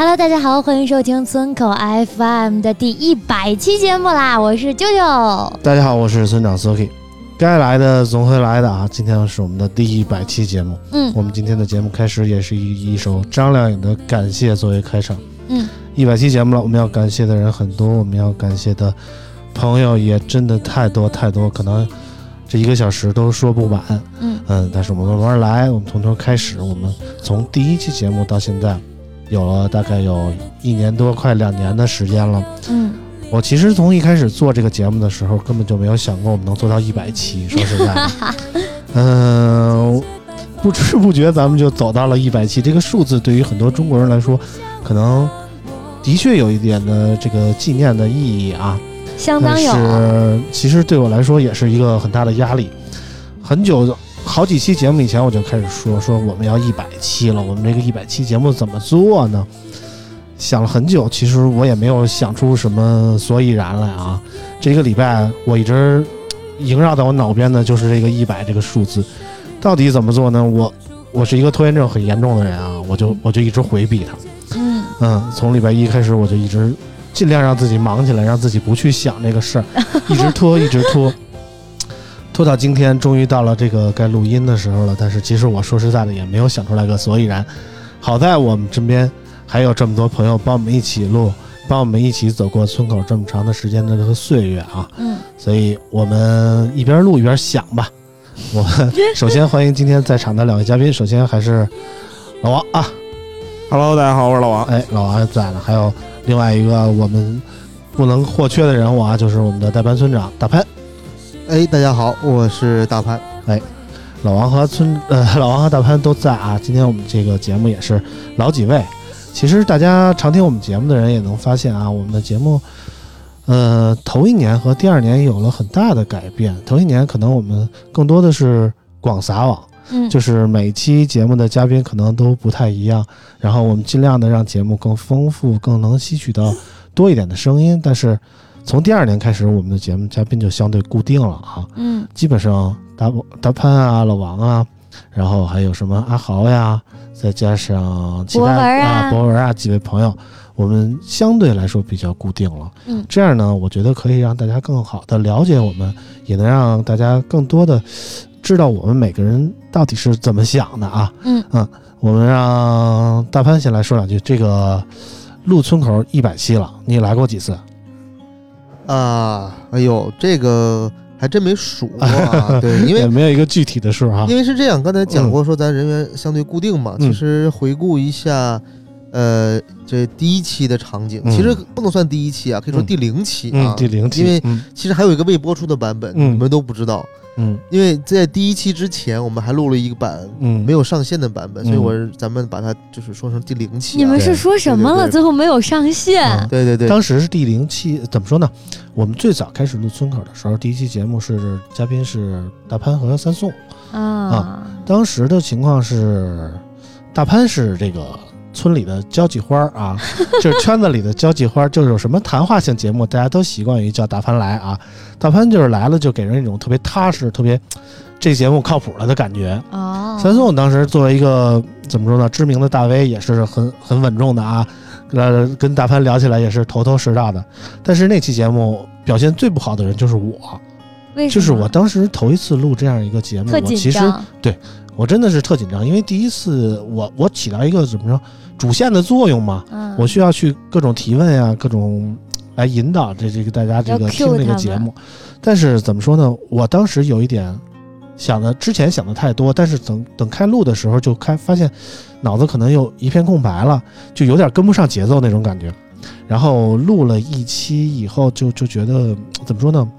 Hello，大家好，欢迎收听村口 FM 的第一百期节目啦！我是舅舅。大家好，我是村长 Suki。该来的总会来的啊！今天是我们的第一百期节目。嗯我们今天的节目开始也是以一首张靓颖的《感谢》作为开场。嗯，一百期节目了，我们要感谢的人很多，我们要感谢的朋友也真的太多太多，可能这一个小时都说不完。嗯嗯，但是我们慢慢来，我们从头开始，我们从第一期节目到现在，有了大概有一年多，快两年的时间了。嗯，我其实从一开始做这个节目的时候，根本就没有想过我们能做到一百期。说实在的，嗯、不知不觉咱们就走到了一百期。这个数字对于很多中国人来说，可能的确有一点的这个纪念的意义啊。但相当有。是其实对我来说也是一个很大的压力。很久好几期节目以前我就开始说说我们要一百期了，我们这个一百期节目怎么做呢？想了很久，其实我也没有想出什么所以然来啊。这个礼拜我一直萦绕在我脑边的就是这个一百这个数字，到底怎么做呢？我我是一个拖延症很严重的人啊，我就我就一直回避它。嗯嗯，从礼拜一开始我就一直尽量让自己忙起来，让自己不去想这个事儿，一直拖，一直拖，拖到今天，终于到了这个该录音的时候了。但是其实我说实在的，也没有想出来个所以然。好在我们身边还有这么多朋友帮我们一起录，帮我们一起走过村口这么长的时间的这个岁月啊，嗯，所以我们一边录一边想吧。我们首先欢迎今天在场的两位嘉宾，首先还是老王啊，Hello，大家好，我是老王。哎，老王在呢，还有另外一个我们不能或缺的人物啊，就是我们的代班村长大潘。哎，大家好，我是大潘。老王和村呃，老王和大潘都在啊。今天我们这个节目也是老几位。其实大家常听我们节目的人也能发现啊，我们的节目，呃，头一年和第二年有了很大的改变。头一年可能我们更多的是广撒网，嗯，就是每期节目的嘉宾可能都不太一样，然后我们尽量的让节目更丰富，更能吸取到多一点的声音。但是从第二年开始，我们的节目嘉宾就相对固定了啊，嗯基本上大大潘啊、老王啊，然后还有什么阿豪呀，再加上其他博文啊啊、博文啊几位朋友，我们相对来说比较固定了。嗯这样呢，我觉得可以让大家更好的了解我们，也能让大家更多的知道我们每个人到底是怎么想的啊。嗯我们让大潘先来说两句。这个陆村口一百期了，你来过几次？啊，哎呦，这个还真没数过啊。对，因 也为没有一个具体的数哈因。为是这样，刚才讲过说咱人员相对固定嘛。嗯其实回顾一下，呃，这第一期的场景，嗯其实不能算第一期啊，可以说嗯第零期嗯啊，。第零期，因为嗯其实还有一个未播出的版本，嗯你们都不知道。嗯因为在第一期之前，我们还录了一个版嗯没有上线的版本，嗯所以我咱们把它就是说成第零期、啊。你们是说什么了？最后没有上线啊对对对，当时是第零期，怎么说呢？我们最早开始录村口的时候，第一期节目是嘉宾是大潘和三宋。啊？当时的情况是，大潘是这个村里的交际花儿啊，就是圈子里的交际花儿，就是有什么谈话性节目，大家都习惯于叫大潘来啊。大潘就是来了，就给人一种特别踏实、特别这节目靠谱了的感觉。哦，三松当时作为一个怎么说呢，知名的大 V，也是很很稳重的啊。呃，跟大潘聊起来也是头头是道的。但是那期节目表现最不好的人就是我，就是我当时头一次录这样一个节目，我其实张，我真的是特紧张，因为第一次我我起到一个怎么说主线的作用嘛，嗯，我需要去各种提问呀，各种来引导这这个大家这个听这个节目。但是怎么说呢？我当时有一点想的，之前想的太多，但是等等开录的时候就开发现脑子可能又一片空白了，就有点跟不上节奏那种感觉。然后录了一期以后就，就觉得怎么说呢？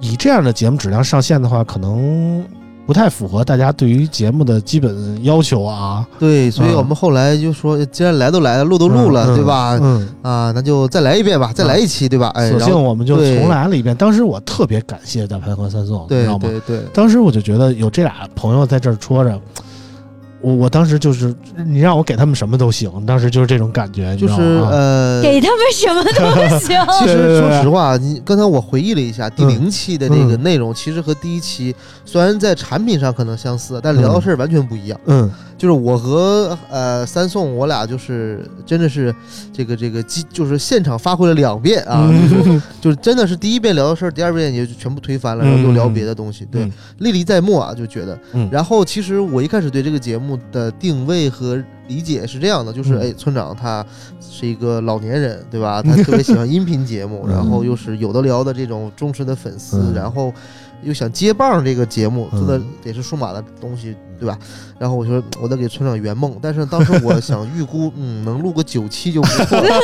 以这样的节目质量上线的话，可能不太符合大家对于节目的基本要求啊。对，所以嗯我们后来就说，既然来都来了，录都录了，嗯对吧？嗯，啊，那就再来一遍吧，再来一期，对吧？哎，索性我们就重来了一遍。当时我特别感谢大潘和三宋，你知对道吗？对对，当时我就觉得有这俩朋友在这儿戳着，我我当时就是你让我给他们什么都行，当时就是这种感觉，就是？呃，给他们什么都行。其实说实话，你刚才我回忆了一下第嗯零期的这个嗯内容，其实和第一期虽然在产品上可能相似，但聊的事儿完全不一样。嗯就是我和呃三宋，我俩就是真的是这个这个机，就是现场发挥了两遍啊，嗯 就是真的是第一遍聊的事儿，第二遍也就全部推翻了，然后又聊别的东西，对，嗯历历在目啊，就觉得。嗯然后其实我一开始对这个节目的定位和理解是这样的，就是嗯。哎，村长他是一个老年人，对吧？他特别喜欢音频节目，嗯。然后又是有的聊的这种忠实的粉丝，嗯。然后又想接棒这个节目，做的嗯也是数码的东西，对吧？然后我说我得给村长圆梦，但是当时我想预估，嗯，能录个九期就不错了。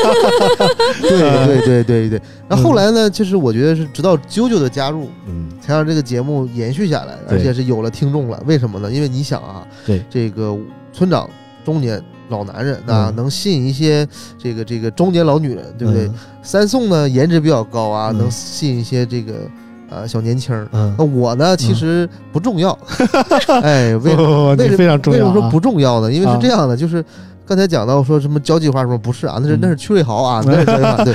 对对对对对。那后后来呢，其实我觉得是直到啾啾的加入，嗯才让这个节目延续下来，而且是有了听众了。为什么呢？因为你想啊，对这个村长中年老男人，那嗯能吸引一些这个这个中年老女人，对不对？嗯三宋呢，颜值比较高啊，嗯能吸引一些这个呃小年轻儿。嗯那，我呢，其实不重要。哎，为什非常重要、啊。为什么说不重要呢？因为啊是这样的，就是刚才讲到说什么交际花什么不是啊，那是嗯那是曲瑞豪啊，那是交际花，对？对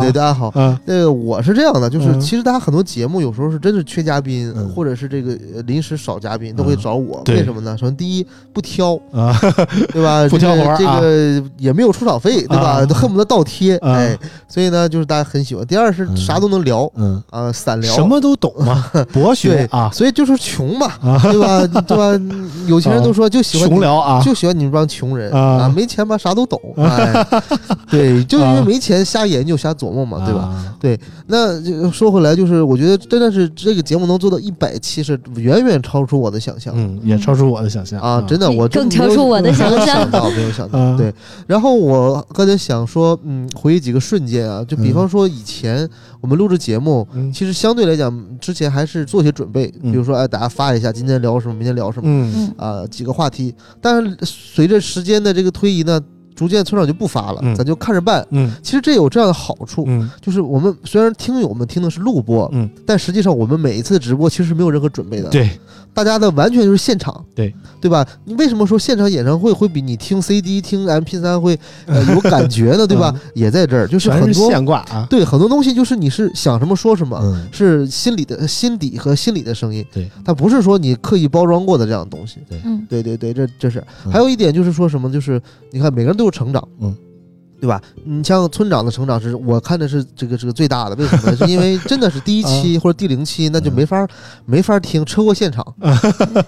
对，大家好。嗯那个我是这样的，就是嗯其实大家很多节目有时候是真是缺嘉宾，嗯或者是这个呃临时少嘉宾，都会嗯找我。对为什么呢？首先第一不挑，啊，对吧？不挑这个这个也没有出场费，对吧？啊都恨不得倒贴，啊哎，所以呢，就是大家很喜欢。第二是嗯啥都能聊嗯，啊，散聊什么都懂嘛，博学对啊所以就是穷嘛，啊，对吧？对吧？有钱人都说就喜欢穷聊啊，就喜欢你们这帮穷人啊啊，没钱吧啥都懂，哎，对，就因为啊没钱瞎研究瞎琢磨嘛，对吧？对？那就说回来，就是我觉得真的是这个节目能做到一百期，是远远超出我的想象。嗯，也超出我的想象啊，真的，我真更超出我的想没有象想到，没有想到。嗯对，然后我刚才想说，嗯，回忆几个瞬间啊，就比嗯方说以前我们录制节目，嗯。其实相对来讲，之前还是做些准备，嗯。比如说，哎，大家发一下今天聊什么，明天聊什么，嗯。啊，几个话题。但是随着时间的这个推移呢，逐渐村长就不发了，嗯。咱就看着办。嗯。其实这有这样的好处，嗯。就是我们虽然听友们听的是录播，嗯，但实际上我们每一次直播其实是没有任何准备的，，对，大家的完全就是现场，对对吧？你为什么说现场演唱会会比你听 CD、听 MP 3会呃 有感觉呢？对吧？也在这儿，就是很多现挂啊。对很多东西就是你是想什么说什么。嗯，是心里的心底和心里的声音，对，它不是说你刻意包装过的这样的东西，对对对对，这这是。嗯还有一点就是说什么，就是你看每个人都有成长，嗯，对吧？你像村长的成长是，我看的是这个这个最大的，为什么呢？是因为 真的是第一期或者第零期，那就没法没法听车祸现场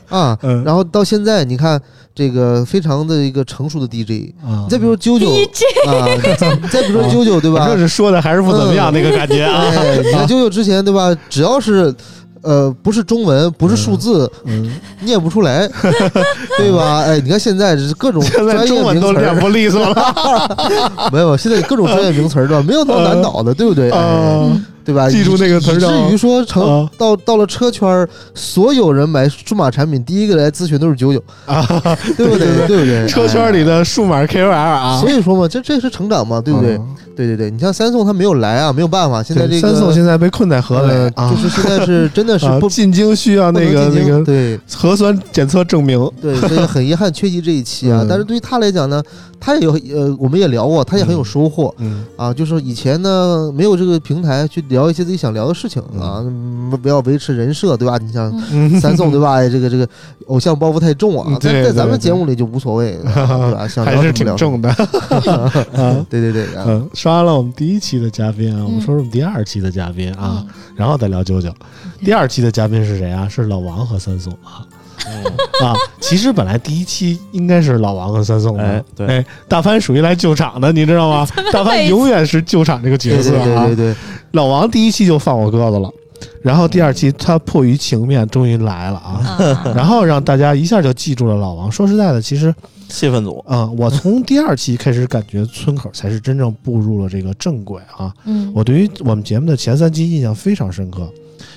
啊。嗯然后到现在，你看这个非常的一个成熟的 DJ，啊你再比如啾啾啊，再比如说啾啾，对吧反？正是说的还是不怎么样那个感觉啊。哎，你看啾啾之前对吧？只要是呃不是中文，不是数字，嗯，念不出来，对吧？哎，你看现在这各种 专业中文都名词儿，练不利索了。没有，现在各种专业名词儿对吧？没有那么难倒的，对不对？对吧？记住那个词儿以至于说成啊到到了车圈儿，所有人买数码产品，第一个来咨询都是九九，啊，对不对？对不对？车圈里的数码 KOL 啊，所以说嘛，这这是成长嘛，对不对？嗯对对对，你像三宋他没有来啊，没有办法，现在这个三宋现在被困在河呃北啊，就是现在是真的是啊进京需要那个那个对核酸检测证明。对，所以很遗憾缺席这一期啊 嗯。但是对于他来讲呢，他也有呃，我们也聊过，他也很有收获。嗯啊，就是以前呢没有这个平台去聊一些自己想聊的事情啊，嗯不要维持人设，对吧？你像嗯，三宋，对吧？哎，这个这个偶像包袱太重啊嗯，在在咱们对对节目里就无所谓，对吧？想聊还是挺什么聊什么。重的 啊。对对对，啊嗯，说完了我们第一期的嘉宾啊，我们嗯说说我们第二期的嘉宾啊嗯，然后再聊九九。第二期的嘉宾是谁啊？是老王和三宋啊 啊！其实本来第一期应该是老王和三宋的哎，对哎，大潘属于来救场的，你知道吗？大潘永远是救场这个角色啊对。对对，老王第一期就放我鸽子了，然后第二期他迫于情面终于来了啊，啊 然后让大家一下就记住了老王。说实在的，其实气氛组，嗯，我从第二期开始感觉村口才是真正步入了这个正轨啊。嗯，我对于我们节目的前三期印象非常深刻。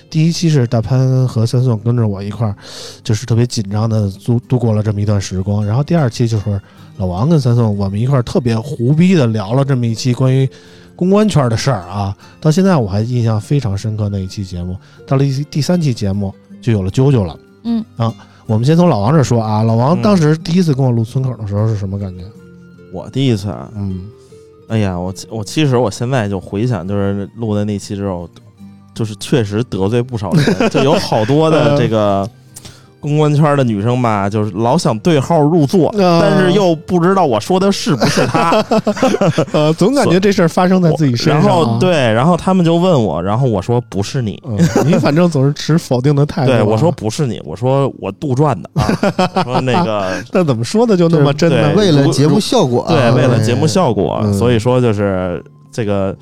第一期是大潘和三宋跟着我一块儿，就是特别紧张的度度过了这么一段时光。然后第二期就是老王跟三宋我们一块儿特别胡逼的聊了这么一期关于公关圈的事儿啊。到现在我还印象非常深刻那一期节目。到了第第三期节目就有了啾啾了。嗯啊，我们先从老王这儿说啊。老王嗯当时第一次跟我录村口的时候是什么感觉？我第一次啊，嗯哎呀，我我其实我现在就回想，就是录的那期之后，就是确实得罪不少人，就有好多的 这个公关圈的女生吧，就是老想对号入座，啊但是又不知道我说的是不是他，呃，总感觉这事儿发生在自己身上、然啊。后对，然后他们就问我，然后我说不是你。嗯，你反正总是持否定的态度啊。对，我说不是你，我说我杜撰的啊，我说那个 那怎么说的就那么真呢？为了节目效果啊，对，为了节目，效果，嗯所以说就是这个，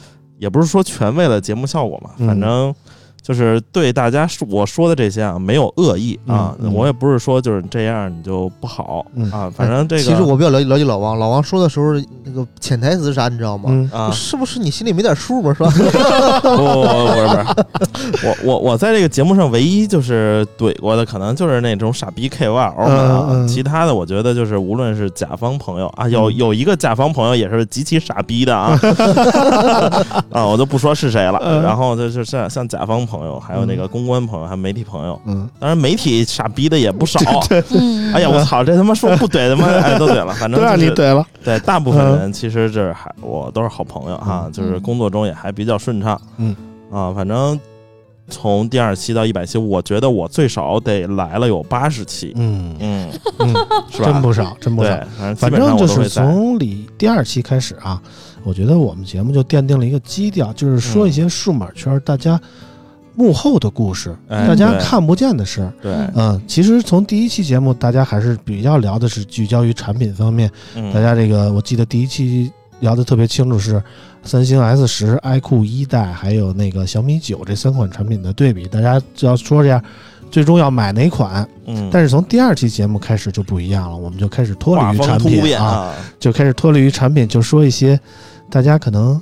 也不是说全为了节目效果嘛，嗯。反正就是对大家说我说的这些啊没有恶意啊，嗯嗯我也不是说就是这样你就不好嗯啊，反正这个其实我比较了解了解老王，老王说的时候那个潜台词是啥，你知道吗？嗯啊，是不是你心里没点数吗？是吧？不不不不是不是，我我我在这个节目上唯一就是怼过的，可能就是那种傻逼 KOL 们啊，嗯嗯其他的我觉得就是无论是甲方朋友啊，有嗯有一个甲方朋友也是极其傻逼的啊，啊，我就不说是谁了。嗯然后就是像像甲方朋友，还有那个公关朋友，还有媒体朋友，嗯，当然媒体傻逼的也不少。嗯，哎呀，我操，这他妈说不怼他妈哎都怼了，反正对啊，就是你怼了，对，大部分人其实这还我都是好朋友哈，嗯就是工作中也还比较顺畅。嗯啊，反正从第二期到一百期，我觉得我最少得来了有八十期，嗯嗯，嗯，是吧？真不少，真不少。，反正反正就是。从里第二期开始啊，我觉得我们节目就奠定了一个基调，就是说一些数码圈大家幕后的故事，哎大家看不见的事儿。对，嗯，其实从第一期节目，大家还是比较聊的是聚焦于产品方面。嗯大家这个，我记得第一期聊的特别清楚，是三星 S 十、iQOO 一代还有那个小米九这三款产品的对比。大家就要说这样，最终要买哪款？嗯，但是从第二期节目开始就不一样了，我们就开始脱离于产品啊，啊，就开始脱离于产品，就说一些大家可能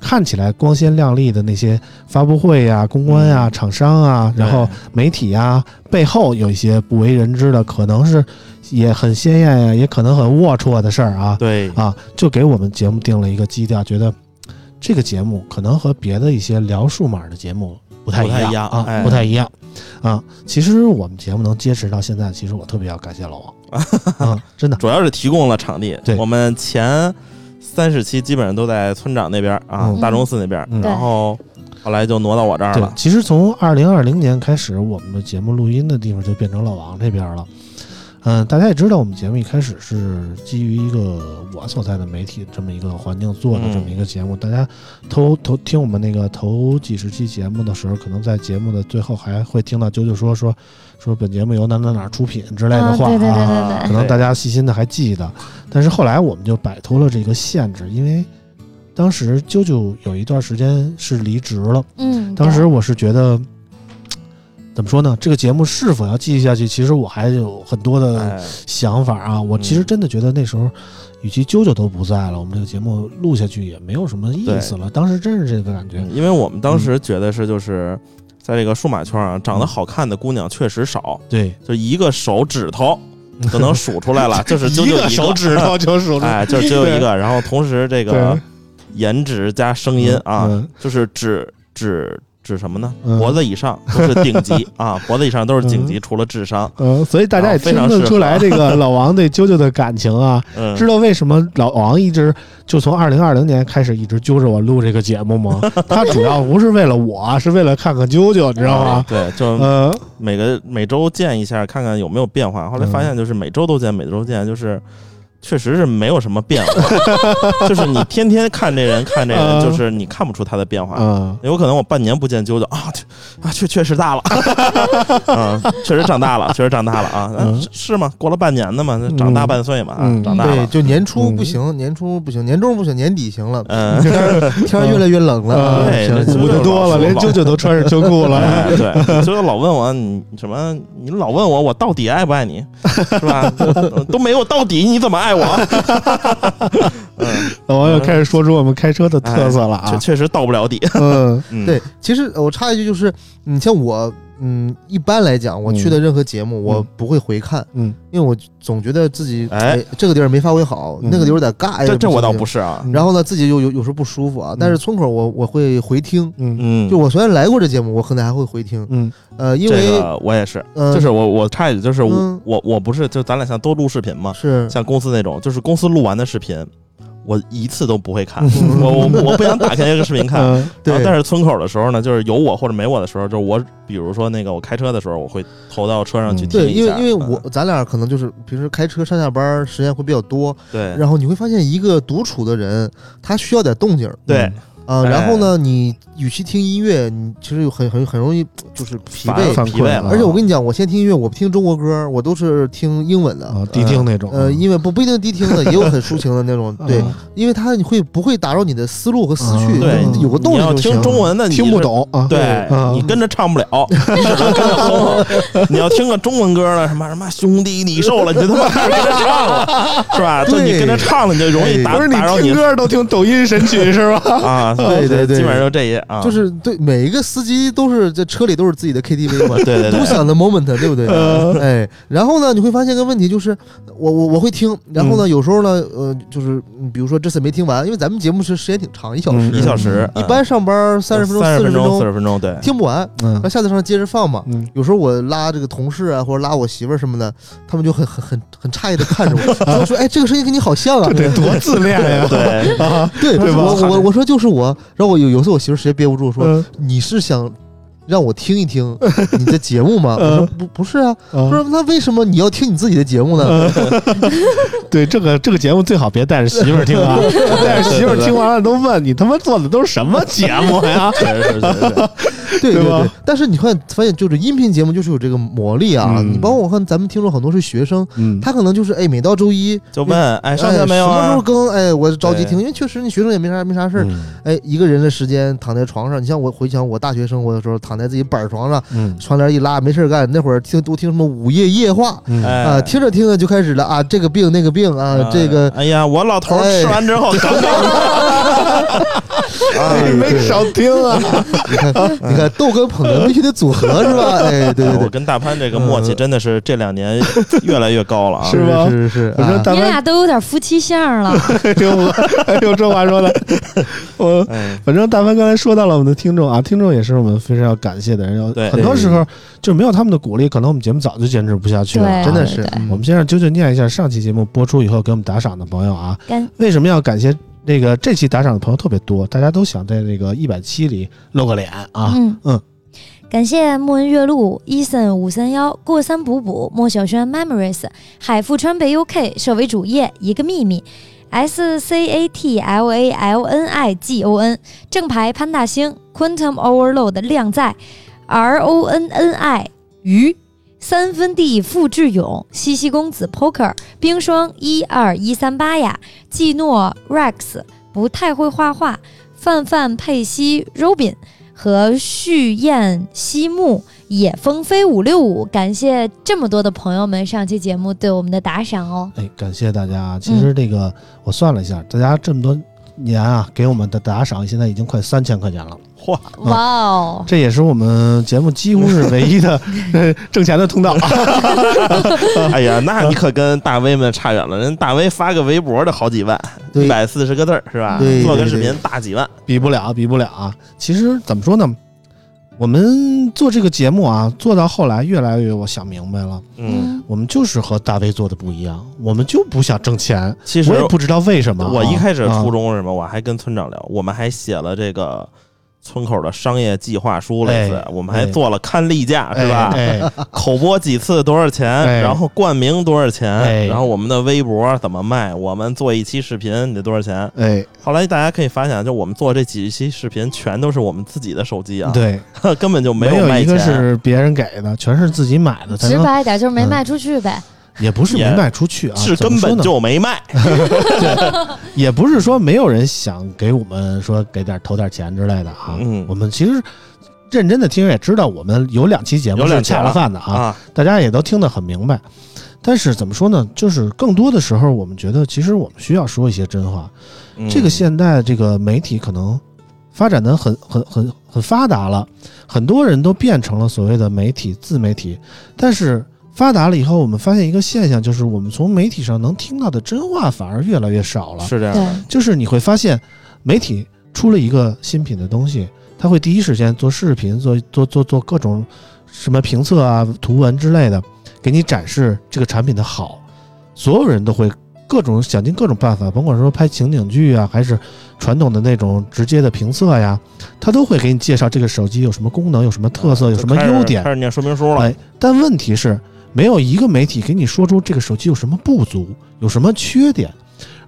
看起来光鲜亮丽的那些发布会呀、公关呀、嗯厂商啊，然后媒体呀，背后有一些不为人知的，可能是也很鲜艳呀，也可能很龌龊的事儿啊对，啊，就给我们节目定了一个基调，觉得这个节目可能和别的一些聊数码的节目不太一样哎不太一样啊。其实我们节目能坚持到现在，其实我特别要感谢老王 啊，真的。主要是提供了场地。对我们前三十期基本上都在村长那边啊嗯，大钟寺那边，嗯然后后来就挪到我这儿了，。其实从二零二零年开始，我们的节目录音的地方就变成老王这边了。嗯，大家也知道，我们节目一开始是基于一个我所在的媒体这么一个环境做的这么一个节目。大家头头听我们那个头几十期节目的时候，可能在节目的最后还会听到啾啾说说说本节目由哪哪哪出品之类的话啊对对对啊。对对可能大家细心的还记得，但是后来我们就摆脱了这个限制，因为当时啾啾有一段时间是离职了。嗯，当时我是觉得，怎么说呢？这个节目是否要继续下去，其实我还有很多的哎，想法啊。我其实真的觉得那时候，与其啾啾都不在了，我们这个节目录下去也没有什么意思了。当时真是这个感觉。因为我们当时觉得是就是。在这个数码圈啊，长得好看的姑娘确实少，对，就一个手指头都能数出来了，就是一个手指头就数出来。哎，就只有 一个。然后同时这个颜值加声音啊，嗯就是指指指什么呢？嗯脖子以上都是顶级 啊，脖子以上都是顶级，除了智商。嗯，所以大家也听得出来，这个老王对啾啾的感情啊，嗯，知道为什么老王一直就从二零二零年开始一直揪着我录这个节目吗？他主要不是为了我，是为了看看啾啾，你知道吗？对，就呃，每个每周见一下，看看有没有变化。后来发现，就是每周都见，每周见，就是确实是没有什么变化。就是你天天看这人，看这人，嗯就是你看不出他的变化。嗯，有可能我半年不见啾啾啊，确啊确确实大了，啊，确实长大了，确实长大了啊，嗯是是吗？过了半年的嘛，长大半岁嘛，长大了。就年初不嗯行，年初不行，年终不行，年底行了，嗯，天儿越来越冷了对捂得多了，连啾啾都穿上秋裤了。哎，对，啾啾老问我你什么？你老问我我到底爱不爱你，是吧？都没有到底，你怎么爱我？嗯，老王又开始说出我们开车的特色了啊。确确实到不了底。嗯嗯，对，其实呃我插一句，就是你像我，嗯，一般来讲，我去的任何节目，我不会回看，嗯。因为我总觉得自己哎。哎这个地儿没发挥好，嗯。那个地儿有点尬。呀这这我倒不是。啊。然后呢，自己又有有时候不舒服啊，但是村口我我会回听。嗯。嗯，就我虽然来过这节目，我可能还会回听。嗯。呃，因为我也是，呃就是我我插一句，就是我我不是就咱俩像都录视频嘛，是。像公司那种，就是公司录完的视频，我一次都不会看，嗯。我我我不想打开这个视频看。嗯对，然后但是村口的时候呢，就是有我或者没我的时候，就是我，比如说那个我开车的时候，我会投到车上去嗯。对，听一下。因为因为嗯。我咱俩可能就是平时开车上下班时间会比较多，对。然后你会发现一个独处的人，他需要点动静儿。对啊。哎然后呢，你与其听音乐，你其实有很很很容易就是疲惫。疲惫了而且我跟你讲，我先听音乐，我不听中国歌，我都是听英文的。啊，迪厅那种。呃，因为不不一定低听的，也有很抒情的那种，对，嗯因为它你会不会打扰你的思路和思绪，嗯对有个动你要听静就行。中文的，你听不。懂啊。对嗯你跟着唱不了，你只能跟着哼。你要听个中文歌了，什么什么兄弟你瘦了，你就他妈跟着唱了，是吧？就你跟着唱了，你就容易哎打不是你打扰你听歌都听抖音神曲是吧？啊。对对对基本上就这些啊。就是对每一个司机都是在车里都是自己的 KTV 嘛，对对对，独享的 moment，对不对？嗯哎，然后呢，你会发现个问题就是，我我我会听，然后呢，有时候呢，呃，就是嗯比如说这次没听完，因为咱们节目是时间挺长，一小时，嗯一小时，一般上班三十分钟、四十分钟、四四十分钟对，听不完，嗯那下次上接着放嘛。嗯有时候我拉这个同事啊，或者拉我媳妇儿什么的，他们就很很很很诧异的看着我，说说，哎，这个声音跟你好像啊。这得多自恋呀！对，啊，对 对吧我我我说就是我，然后我有有时候我媳妇儿实在憋不住说，嗯。你是想让我听一听 你的节目吗？我说不不是啊，不是那为什么你要听你自己的节目呢？对这个这个节目最好别带着媳妇儿听啊，带着媳妇儿听完了都问你他妈做的都是什么节目呀？对对对。但是你看发现就是音频节目就是有这个魔力啊！嗯你包括我看咱们听众很多是学生，嗯，他可能就是哎每到周一就问，哎，上哎线没有啊什么时候？更？哎，我着急听，因为确实你学生也没啥没啥事儿。嗯哎，一个人的时间躺在床上，你像我回想我大学生活的时候，躺在自己板床上，嗯。窗帘一拉，没事干。那会儿听都听什么午夜夜话嗯。哎。啊，听着听着就开始了啊，这个病那个病啊，这个哎呀，我老头吃完之后刚刚，哎没少听啊，你看你看豆跟捧哏必须得组合是吧？哎，对对对，我跟大潘这个默契嗯。真的是这两年越来越高了啊！是吧是是你俩都有点夫妻相了。哎呦哎呦，这话说的，我哎，反正大潘刚才说到了我们的听众啊，听众也是我们非常要感谢的人，要对。很多时候就没有他们的鼓励，可能我们节目早就坚持不下去了。对，真的是。我们先让啾啾念一下上期节目播出以后给我们打赏的朋友啊，跟为什么要感谢那个这期打赏的朋友特别多？大家都想在那个一百期里露个脸啊，嗯嗯感谢木恩月露、Eason 五三幺、过三补补、莫小轩 Memories、海富川北 UK、设为主页一个秘密。S C A T L A L N I G O N 正牌潘大星 Quantum Overload 靓在 R O N N I 鱼三分地付志勇西西公子 Poker 冰霜一二一三八呀季诺 Rex 不太会画画范范佩西 Robin 和旭燕西木野风飞五六五，感谢这么多的朋友们上期节目对我们的打赏哦。哎，感谢大家。其实这个我算了一下，大家这么多年啊，给我们的打赏现在已经快三千块钱了。嚯，哇哦，这也是我们节目几乎是唯一的 呃挣钱的通道。哎呀，那你可跟大 V 们差远了。人大 V 发个微博的好几万，对一百四十个字儿是吧？做个视频大几万。比不了，比不了啊！其实怎么说呢，我们做这个节目啊，做到后来越来越，我想明白了，嗯，我们就是和大 V 做的不一样，我们就不想挣钱。其实我也不知道为什么啊、我一开始啊初衷是什么？我还跟村长聊，我们还写了这个村口的商业计划书，类似哎，我们还做了刊例价，是吧？口播几次多少钱？哎然后冠名多少钱？哎然后我们的微博怎么卖？我们做一期视频得多少钱？哎，后来大家可以发现，就我们做这几期视频，全都是我们自己的手机啊，对，根本就没有卖一个钱。是别人给的，全是自己买的，才直白一点就是没嗯卖出去呗。也不是也没卖出去啊，是根本就没卖，也不是说没有人想给我们说给点投点钱之类的啊。嗯我们其实认真的听也知道，我们有两期节目是有两期恰了饭的啊，啊，大家也都听得很明白。但是怎么说呢？就是更多的时候，我们觉得其实我们需要说一些真话。嗯这个现代这个媒体可能发展的很很很很发达了，很多人都变成了所谓的媒体自媒体。但是发达了以后，我们发现一个现象，就是我们从媒体上能听到的真话反而越来越少了。是这样的，，就是你会发现，媒体出了一个新品的东西，它会第一时间做视频，做做做做各种什么评测啊、图文之类的，给你展示这个产品的好。所有人都会各种想尽各种办法，甭管说拍情景剧啊，还是传统的那种直接的评测呀，他都会给你介绍这个手机有什么功能、有什么特色、有什么优点开。始念说明书了。哎，但问题是，没有一个媒体给你说出这个手机有什么不足，有什么缺点。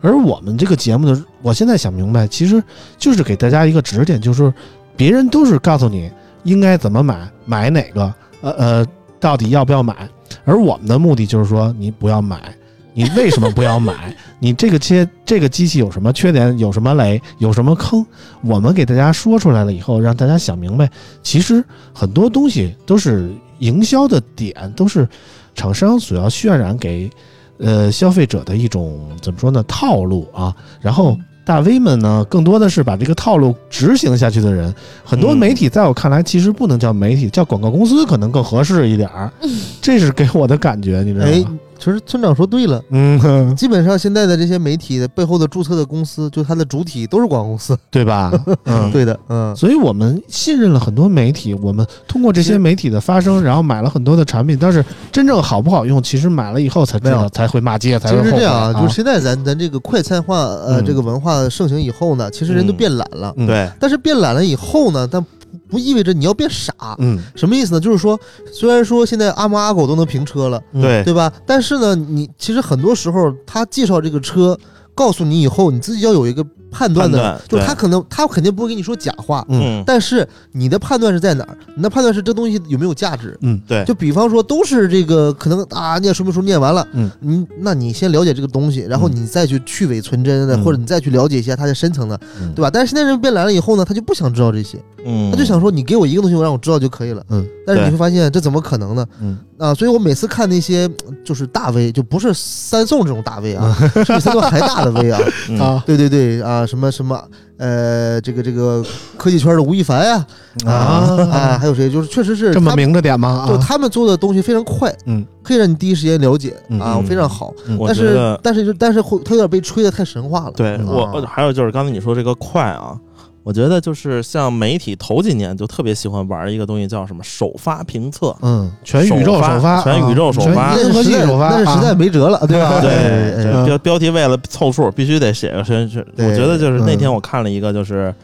而我们这个节目的，我现在想明白，其实就是给大家一个指点，就是别人都是告诉你应该怎么买，买哪个，呃呃，到底要不要买。而我们的目的就是说，你不要买，你为什么不要买？你这个切 这个机器有什么缺点？有什么雷？有什么坑？我们给大家说出来了以后，让大家想明白，其实很多东西都是营销的点，都是厂商所要渲染给呃消费者的一种怎么说呢套路啊。然后大 V 们呢，更多的是把这个套路执行下去的人。很多嗯媒体在我看来，其实不能叫媒体，叫广告公司可能更合适一点儿。这是给我的感觉，你知道哎吗？，其实村长说对了。嗯哼，基本上现在的这些媒体的背后的注册的公司，就它的主体都是广告公司。对吧？嗯，对的，嗯，所以我们信任了很多媒体，我们通过这些媒体的发声，然后买了很多的产品，但是真正好不好用，其实买了以后才知道，才会骂街，才其会后悔实是这样啊，啊。就是现在咱咱这个快餐化呃嗯这个文化盛行以后呢，其实人都嗯变懒了。嗯对，但是变懒了以后呢，但不不意味着你要变傻。嗯，什么意思呢？就是说，虽然说现在阿猫阿狗都能评车了，嗯对对吧？但是呢，你其实很多时候他介绍这个车，告诉你以后，你自己要有一个判断的，断就是他可能他肯定不会跟你说假话，嗯。嗯，但是你的判断是在哪儿？你的判断是这东西有没有价值？嗯，对，就比方说，都是这个可能啊，念说明书念完了，嗯，你那你先了解这个东西，然后嗯。你再去去伪存真的，嗯。或者你再去了解一下它的深层的，嗯。对吧？但是现在人变懒了以后呢，他就不想知道这些，嗯，他就想说你给我一个东西，我让我知道就可以了。嗯，对但是你会发现这怎么可能呢？嗯。啊，所以我每次看那些就是大 V，就不是三宋这种大 V 啊，是比三宋还大的 V 啊，嗯。啊。对对对啊，什么什么呃，这个这个科技圈的吴亦凡呀啊。啊，还有谁？就是确实是这么明着点吗？啊，就他们做的东西非常快，嗯，可以让你第一时间了解嗯。啊，嗯非常好。但是但是就但是会他有点被吹的太神话了。对嗯我还有就是刚才你说这个快啊，我觉得就是像媒体头几年就特别喜欢玩一个东西叫什么首发评测，嗯，全宇宙首发，全宇宙首发。啊全银河那是实在系首发，那是实在啊没辙了，对吧？对，标标题为了凑数，必须得写个真是。我觉得就是那嗯天我看了一个，就是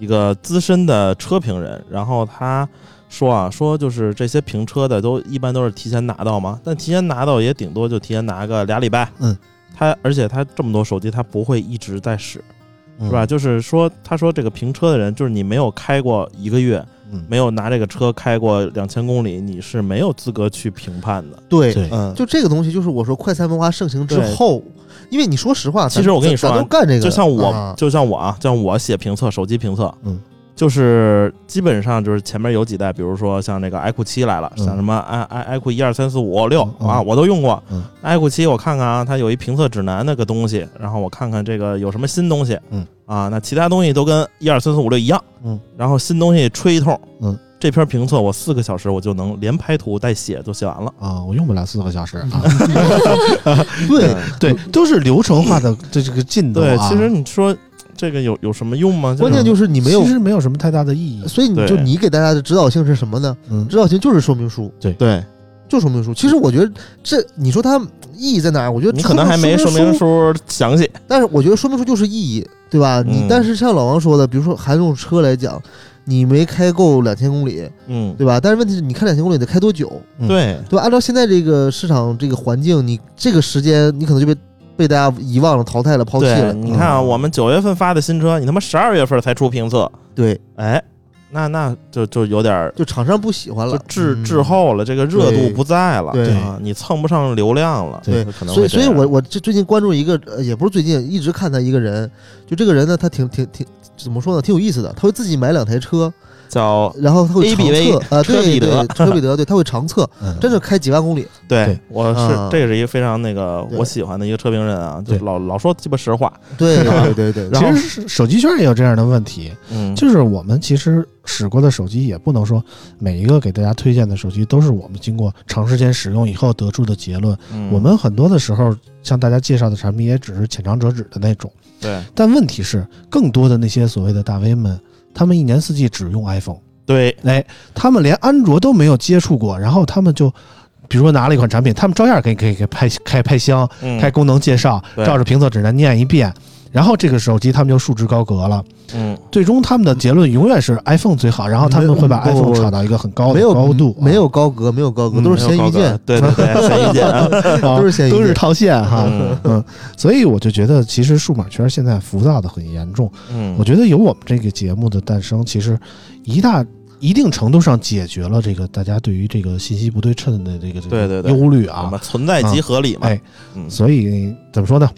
一个资深的车评人，然后他说啊，说就是这些评车的都一般都是提前拿到嘛，但提前拿到也顶多就提前拿个俩礼拜。嗯，他而且他这么多手机，他不会一直在使，嗯是吧？？就是说，他说这个评车的人，就是你没有开过一个月，嗯，没有拿这个车开过两千公里，你是没有资格去评判的。对就这个东西，就是我说快餐文化盛行之后，因为你说实话，其实我跟你说都干这个，就像我，啊就像我啊，像我写评测，手机评测，嗯，就是基本上就是前面有几代，比如说像那个 iQOO 七来了，嗯。像什么 i i iQOO 一二三四五六嗯啊，我都用过。嗯。iQOO 七我看看啊，它有一评测指南那个东西，然后我看看这个有什么新东西，嗯。啊，那其他东西都跟一二三四五六一样，嗯，然后新东西吹一通，嗯，这篇评测我四个小时我就能连拍图带写就写完了。啊，我用不了四个小时啊。对，对，都是流程化的这这个进度对，啊。其实你说这个有有什么用吗？关键就是你没有其，实没有什么太大的意义。所以你就你给大家的指导性是什么呢？嗯指导性就是说明书，对就说明书。其实我觉得这你说它意义在哪儿？我觉得你可能还没说说明，书详细。但是我觉得说明书就是意义，对吧？你嗯但是像老王说的，比如说还用车来讲，你没开够两千公里，嗯，对吧？但是问题是你开两千公里得开多久，嗯对对吧？按照现在这个市场这个环境，你这个时间你可能就被被大家遗忘了、淘汰了、抛弃，了。你看啊，嗯我们九月份发的新车，你他妈十二月份才出评测，对，哎，那那就就有点儿就厂商不喜欢了，嗯滞滞后了，这个热度不在了，对啊，你蹭不上流量了，对可能所以，所以我我这最近关注一个，呃，也不是最近，一直看他一个人，就这个人呢，他挺挺挺怎么说呢，挺有意思的。他会自己买两台车，叫然后他会长测，呃，车对对彼得，车彼得，对，他会长测，嗯真的开几万公里。对对我是啊这个是一个非常那个对我喜欢的一个车评人啊，就对老老说鸡巴实话，对对对对，然后其实是手机圈也有这样的问题，嗯，就是我们其实使过的手机，也不能说每一个给大家推荐的手机都是我们经过长时间使用以后得出的结论。嗯我们很多的时候向大家介绍的产品也只是浅尝辄止的那种。对但问题是，更多的那些所谓的大 V 们，他们一年四季只用 iPhone，对。哎，他们连安卓都没有接触过，然后他们就。比如说拿了一款产品，他们照样给给给拍开拍箱，嗯。开功能介绍，对。照着评测指南念一遍，然后这个手机他们就束之高阁了。嗯。最终他们的结论永远是 iPhone 最好，然后他们会把 iPhone 炒到一个很高的没有高度，啊没有高格，没有高格，嗯。都是没有高咸鱼键格，对对对，咸鱼键啊，啊 都是咸鱼键。都是套现哈。嗯。嗯，所以我就觉得，其实数码圈现在浮躁的很严重。嗯，我觉得有我们这个节目的诞生，其实一大一定程度上解决了这个大家对于这个信息不对称的这个这个对对对。忧虑啊。存在即合理嘛，哎，嗯。所以怎么说呢？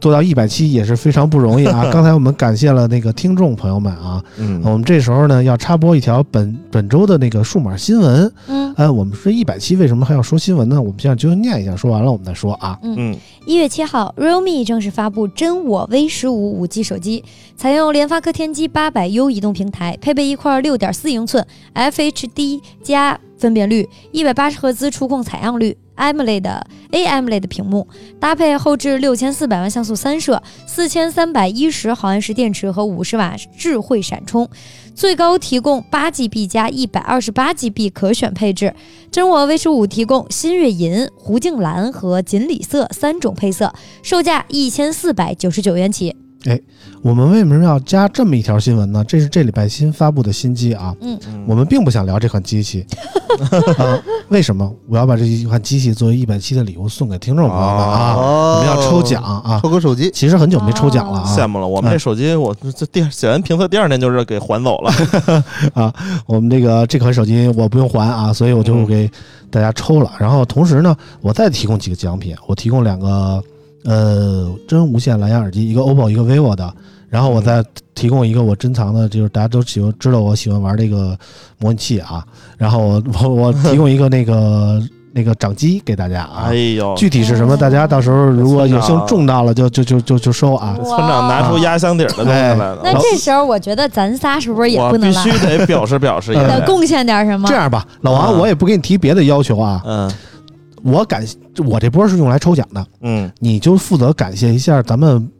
做到一百期也是非常不容易啊！刚才我们感谢了那个听众朋友们啊，嗯我们这时候呢要插播一条本本周的那个数码新闻。嗯哎，我们说一百期为什么还要说新闻呢？我们现在就念一下，说完了我们再说啊。嗯一月七号，realme 正式发布真我 V 十五五 G 手机，采用联发科天玑八百 U 移动平台，配备一块六点四英寸 FHD 加分辨率、一百八十赫兹触控采样率。AMOLED AMOLED 屏幕，搭配后置六千四百万像素三摄、四千三百一十毫安时电池和五十瓦智慧闪充，最高提供八 GB 加一百二十八 GB 可选配置。真我 V 十五提供新月银、湖镜蓝和锦鲤色三种配色，售价一千四百九十九元起。我们为什么要加这么一条新闻呢？这是这礼拜新发布的新机啊。嗯我们并不想聊这款机器，啊，为什么？我要把这一款机器作为一百期的礼物送给听众朋友们啊！哦我们要抽奖啊！抽个手机，其实很久没抽奖了啊！羡慕了，我们这手机我这第写完评测第二天就是给还走了 啊，我们这个这款手机我不用还啊，所以我就嗯给大家抽了。然后同时呢，我再提供几个奖品，我提供两个呃真无线蓝牙耳机，一个 OPPO，一个 vivo 的。然后我再提供一个我珍藏的，就是大家都喜欢知道我喜欢玩这个模拟器啊。然后我我我 提供一个那个那个掌机给大家啊哎。呦，具体是什么，大家到时候如果有幸中到了，就就就就就收啊。村长拿出压箱底儿的东西来了，那这时候我觉得咱仨是不是也不能来？必须得表示 表示一呃下得，贡献点什么？这样吧，老王，啊我也不给你提别的要求啊。嗯我感我这波是用来抽奖的，嗯，你就负责感谢一下咱们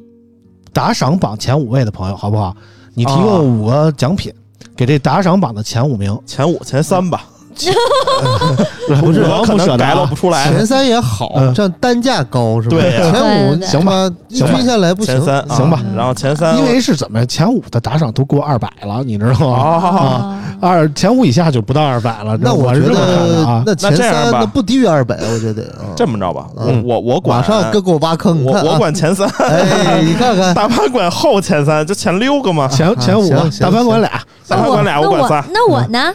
打赏榜前五位的朋友，好不好？你提啊供五个奖品，给这打赏榜的前五名。前五前三吧，不是我可不舍得能改了啊不出来。前三也好，嗯这样单价高是吧？对前五行吧一行吧均下来不行前。三啊行吧然后前三因为是怎么前五的打赏都过二百了，你知道吗？二前五以下就不到二百了。那我觉。得那前三那不低于二百，我觉得啊。这么着吧，我嗯我我管马上哥给我挖坑，我我管前三，哎，你看看，大盘管后前三，就前六个嘛。前前五大盘管俩，大盘管俩，我管仨。那我呢？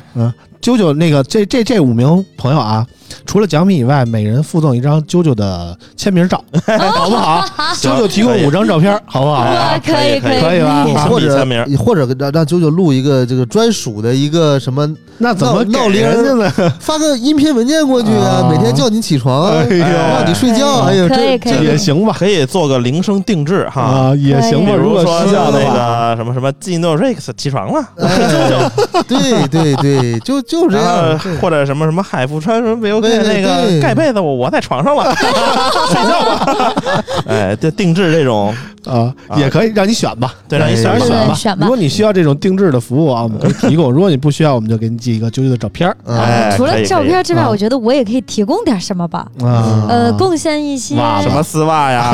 啾啾那个这这这五名朋友啊，除了奖品以外，每人附赠一张啾啾的签名照，好不好？行啾啾提供五张照片，好不好？哎可以可以可以吧亲或者笔签名或者让让啾啾录一个这个专属的一个什么，那怎么闹铃人家呢？发个音频文件过去啊，啊每天叫你起床啊，哎呦让你睡觉，哎呦，这可以可以这也行吧？可以做个铃声定制哈，啊，也行吧。如如果说像那个什么什么 Gino Rex 起床了，哎对对对，就就这然样，或者什么什么海富川什么 VOK 对对那个盖被子我我在床上了，睡觉吧。哎，就定制这种，啊，也可以让你选吧，对，让你哎选选吧。选吧如果你需要这种定制的服务啊，我们可以提供；如果你不需要，我们就给你寄一个啾啾的照片儿嗯 哎除了照片之外，啊我觉得我也可以提供点什么吧。啊。呃，贡献一些。哇什么丝袜呀？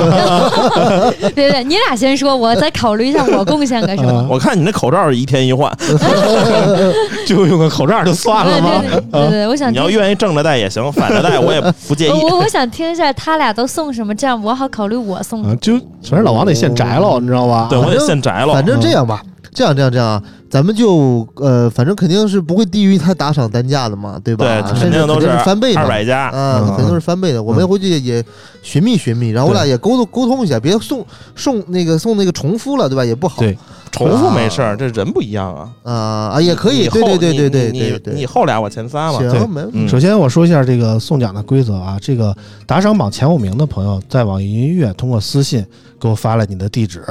对对，你俩先说，我再考虑一下我贡献个什么。啊我看你那口罩一天一换，就用个口罩就算了对吗？对对对对，我想你要。愿意正着戴也行，反着带我也不介意。我我想听一下他俩都送什么，这样我好考虑我送什么。啊，就反正老王得现摘了，你知道吧？对我得现摘了反。正这样吧，这样这样这样啊，咱们就呃，反正肯定是不会低于他打赏单价的嘛，对吧？对，甚至肯肯定都是翻倍的二。百加。啊，嗯肯定都是翻倍的。我们回去也寻觅寻觅，然后我俩也沟通沟通一下，别送送那个送那个重复了，对吧？也不好。对重复没事儿，这人不一样啊。啊啊，也可以，后对对对对你对你你对对。你后俩我前仨嘛。行，没问题。嗯首先我说一下这个送奖的规则啊，这个打赏榜前五名的朋友，在网易云音乐通过私信给我发了你的地址，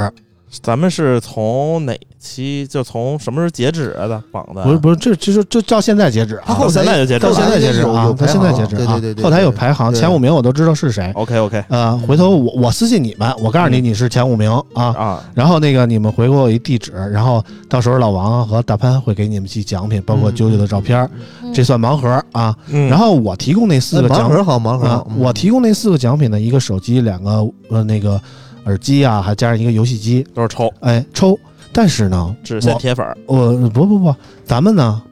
咱们是从哪期就从什么时候截止的榜的？不是不是，这这就就到现在截止啊，他后到现在就截止到现在截止啊到现在截止啊对对对，后台有排行，前五名我都知道是谁。OK OK 呃，回头我我私信你们，我告诉你嗯你是前五名啊，啊，然后那个你们回给我一地址，然后到时候老王和大潘会给你们寄奖品，包括嗯。啾啾的照片这算盲盒啊。嗯。然后我提供那四哎个奖盲盒好，盲盒啊我提供那四个奖品呢，一个手机，两个呃那个耳机啊，还加上一个游戏机，都是抽哎抽。但是呢，只限铁粉儿我不不不，咱们呢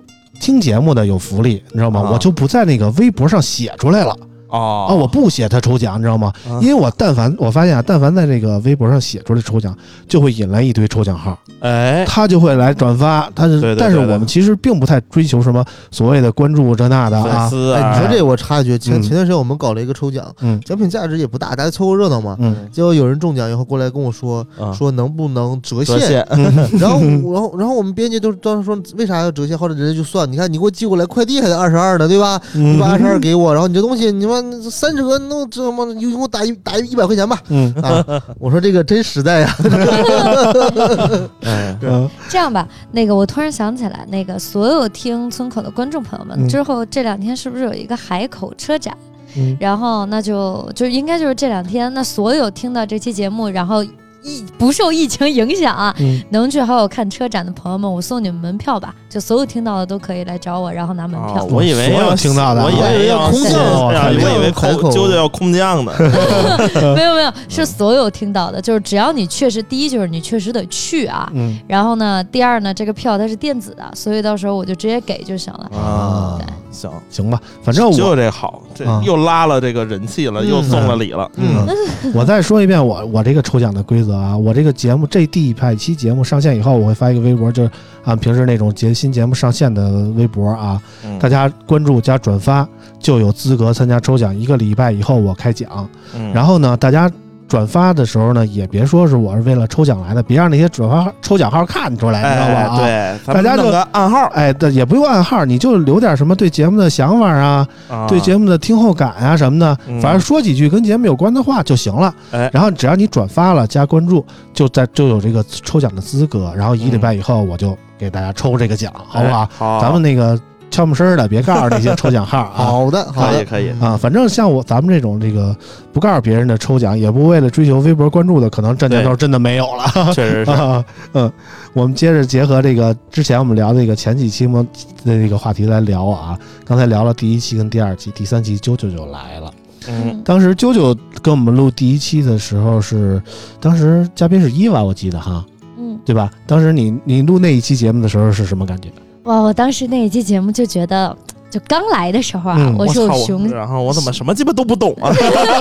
听节目的有福利，你知道吗？啊我就不在那个微博上写出来了哦啊，我不写他抽奖，你知道吗？啊因为我但凡我发现啊，但凡在这个微博上写出来抽奖，就会引来一堆抽奖号，哎他就会来转发，他是，对对但是我们其实并不太追求什么所谓的关注这那的粉啊，哎，丝啊，你说这我插一句，前嗯前段时间我们搞了一个抽奖，嗯奖品价值也不大，大家凑个热闹嘛。嗯结果有人中奖以后过来跟我说，啊说能不能折现？折现 然后我 然后然后我们编辑都当时说为啥要折现？后来人家就算，你看你给我寄过来快递还得二十二呢，对吧？你把二十二 给我，然后你这东西你妈三折那这么你给我打一打一百块钱吧。嗯。啊！我说这个真实在呀，哎嗯。这样吧，那个我突然想起来，那个所有听村口的观众朋友们，嗯。之后这两天是不是有一个海口车展？嗯。然后那就就应该就是这两天，那所有听到这期节目，然后疫不受疫情影响啊，嗯。能去好好看车展的朋友们，我送你们门票吧，就所有听到的都可以来找我，然后拿门票。哦我以为所有要听到的啊我以为要空降让我以为海口空啾啾要空降的 没有没有，是所有听到的，就是只要你确实，第一就是你确实得去啊，嗯。然后呢，第二呢，这个票它是电子的，所以到时候我就直接给就行了。啊对，行，行吧，反正我就我这好，这啊又拉了这个人气了，嗯又送了礼了，嗯，我再说一遍我我这个抽奖的规则啊，我这个节目这第一百期节目上线以后，我会发一个微博，就是按平时那种节新节目上线的微博啊，嗯大家关注加转发就有资格参加抽奖。一个礼拜以后我开奖，嗯然后呢，大家转发的时候呢，也别说是我是为了抽奖来的，别让那些转发抽奖号看出来，你知道吧？对，大家就暗号，哎，对，也不用暗号，你就留点什么对节目的想法啊，啊对节目的听后感啊什么的，嗯反正说几句跟节目有关的话就行了。哎然后只要你转发了加关注，就在就有这个抽奖的资格。然后一礼拜以后我就给大家抽这个奖，好不好？哎好，咱们那个悄没声儿的，别告诉那些抽奖号啊。好的，好的，可以可以，啊，反正像我咱们这种这个不告诉别人的抽奖，也不为了追求微博关注的，可能这年头真的没有了。确实是。啊，嗯，我们接着结合这个之前我们聊的这个前几期嘛的这个话题来聊啊。刚才聊了第一期跟第二期，第三期啾啾就来了。嗯，当时啾啾跟我们录第一期的时候是，当时嘉宾是伊娃，我记得哈，嗯，对吧？当时你你录那一期节目的时候是什么感觉？哇，我当时那一期节目就觉得，就刚来的时候啊，嗯我是有熊，然后我怎么什么鸡巴都不懂啊？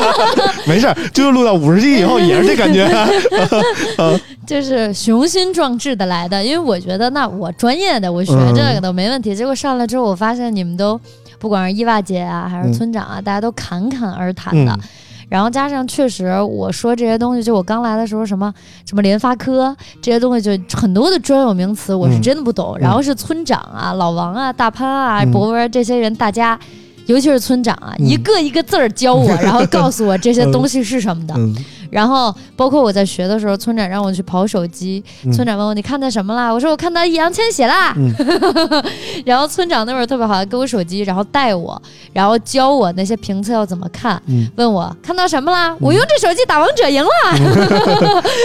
没事儿，啾啾录到五十期以后也是这感觉。就是雄心壮志的来的，因为我觉得那我专业的，我学嗯这个的没问题。结果上来之后，我发现你们都不管是伊娃姐啊，还是嗯村长啊，大家都侃侃而谈的。嗯然后加上确实我说这些东西，就我刚来的时候，什么什么联发科这些东西，就很多的专有名词我是嗯真的不懂。然后是村长啊、老王啊、大潘啊、嗯博文这些人，大家。尤其是村长啊，嗯一个一个字儿教我，然后告诉我这些东西是什么的。嗯然后包括我在学的时候，村长让我去跑手机，嗯村长问我你看到什么啦？我说我看到易烊千玺啦。嗯 然后村长那会儿特别好，给我手机，然后带我，然后教我那些评测要怎么看，嗯问我看到什么啦？我用这手机打王者赢了，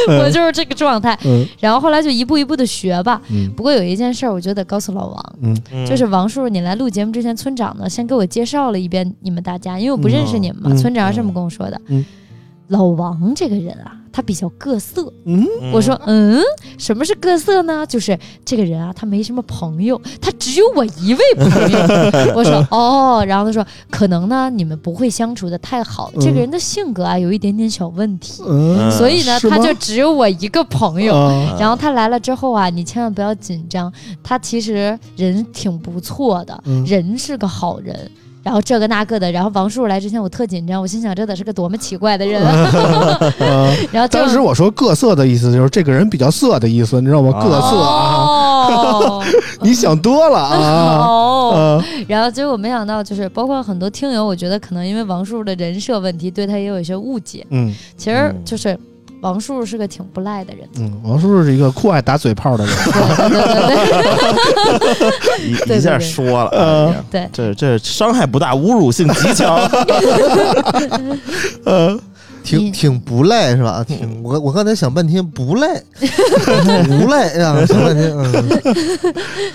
我 就是这个状态。嗯然后后来就一步一步的学吧。嗯不过有一件事儿，我觉得得告诉老王，就是王叔叔，你来录节目之前，村长呢先给我介绍了一遍你们大家，因为我不认识你们嘛。嗯村长是这么跟我说的。嗯老王这个人啊，他比较各色。嗯嗯我说，嗯，什么是各色呢？就是这个人啊，他没什么朋友，他只有我一位朋友。我说，哦，然后他说，可能呢你们不会相处的太好，这个人的性格啊有一点点小问题，嗯，所以呢他就只有我一个朋友。啊然后他来了之后啊，你千万不要紧张，他其实人挺不错的，嗯人是个好人。然后这个那个的，然后王叔叔来之前我特紧张，我心想这得是个多么奇怪的人。啊 然后当时我说各色的意思就是这个人比较色的意思，你知道吗？啊各色啊，哦 你想多了啊。哦，啊，然后结果没想到，就是包括很多听友，我觉得可能因为王叔叔的人设问题，对他也有一些误解。嗯其实就是王叔叔是个挺不赖的人，嗯，王叔叔是一个酷爱打嘴炮的人，对对对对。一对一下对说了，呃哎呀。对，这这伤害不大，侮辱性极强。呃，你挺挺不赖是吧？挺我我刚才想半天不赖，不赖呀，想半天，嗯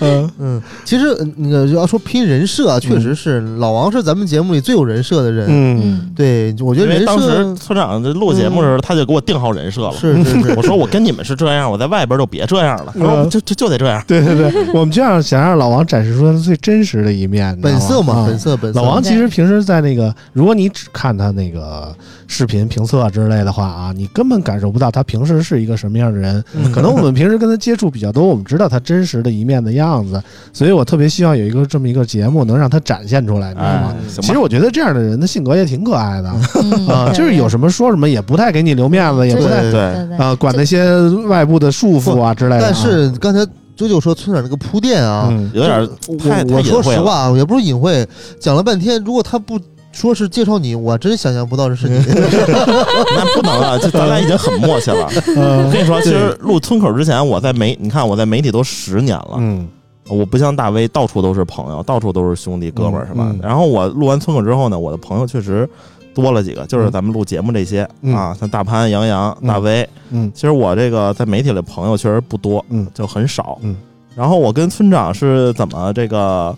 嗯嗯，其实呃那个要说拼人设啊，确实是老王是咱们节目里最有人设的人。嗯嗯，对，我觉得人因为当时村长这录节目的时候，他就给我定好人设了。是是是，我说我跟你们是这样，我在外边就别这样了。他说嗯就就就得这样。对对对，我们就让想让老王展示出他最真实的一面，本色嘛，啊本色本色。老王其实平时在那个，如果你只看他那个视频评测之类的话啊，你根本感受不到他平时是一个什么样的人。嗯可能我们平时跟他接触比较多，我们知道他真实的一面的样子，所以我特别希望有一个这么一个节目能让他展现出来，你知道哎吗？，其实我觉得这样的人的性格也挺可爱的 就是有什么说什么，也不太给你留面子，也不太对啊管那些外部的束缚啊之类的啊。但是刚才九九说村长这个铺垫啊，嗯有点太我我说太隐晦了。实话啊，也不是隐晦，讲了半天，如果他不说是介绍你，我真想象不到这是你。那不能啊，就咱俩已经很默契了。嗯我跟你说，其实录村口之前，我在媒，你看我在媒体都十年了，嗯我不像大威，到处都是朋友，到处都是兄弟哥们儿，是吧嗯？然后我录完村口之后呢，我的朋友确实多了几个，就是咱们录节目这些嗯啊，像大潘、杨洋、嗯大威。嗯其实我这个在媒体里的朋友确实不多，嗯就很少。嗯，然后我跟村长是怎么这个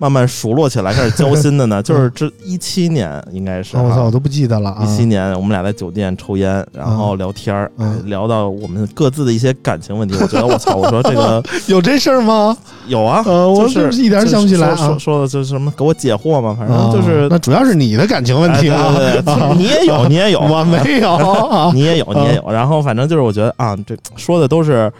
慢慢熟络起来，开始交心的呢？就是这一七年应该是啊我操，我。都不记得了啊。一七年，我们俩在酒店抽烟，然后聊天儿，聊到我们各自的一些感情问题。我觉得我操，我说这个 有这事儿吗？有啊，呃，我就是一点儿想不起来啊说说。的就是什么给我解惑嘛，反正啊就是那主要是你的感情问哎题啊，对对对 你也有，你也有，我没有啊。你也有，你也有。然后反正就是我觉得啊，这说的都是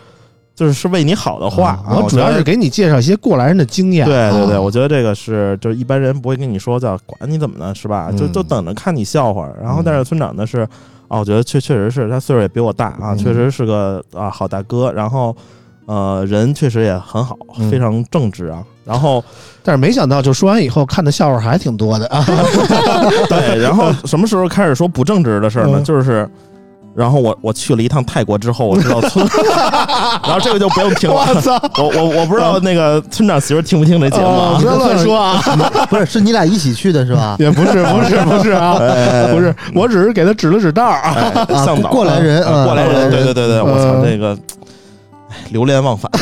就是是为你好的话。啊我主要是给你介绍一些过来人的经验。对对对，啊我觉得这个是就是一般人不会跟你说叫管你怎么呢，是吧？就嗯就等着看你笑话。然后嗯但是村长呢是啊，我觉得确确实是他岁数也比我大啊，嗯确实是个啊好大哥。然后呃人确实也很好，嗯非常正直啊。然后但是没想到，就说完以后看的笑话还挺多的啊。对，然后 什么时候开始说不正直的事儿呢？嗯就是然后我我去了一趟泰国之后，我知道村，然后这个就不用听了。我操！我我我不知道那个村长媳妇听不听这节目啊哦不？要乱说啊！不是，是你俩一起去的是吧？也不是，不是，不是啊，哎不是，我只是给他指了指道儿啊。向导过来人啊过来人，对对对对，我操，嗯这个哎流连忘返。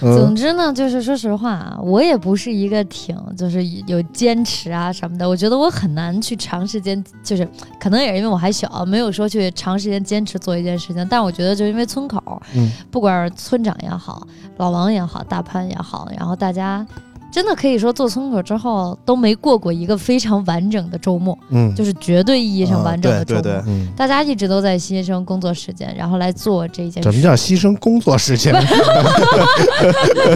嗯总之呢，就是说实话啊，我也不是一个挺就是有坚持啊什么的。我觉得我很难去长时间，就是可能也是因为我还小，没有说去长时间坚持做一件事情。但我觉得，就因为村口，嗯不管是村长也好，老王也好，大潘也好，然后大家真的可以说做村口之后都没过过一个非常完整的周末，嗯就是绝对意义上啊完整的周末。对对对嗯，大家一直都在牺牲工作时间，然后来做这件事。什么叫牺牲工作时间？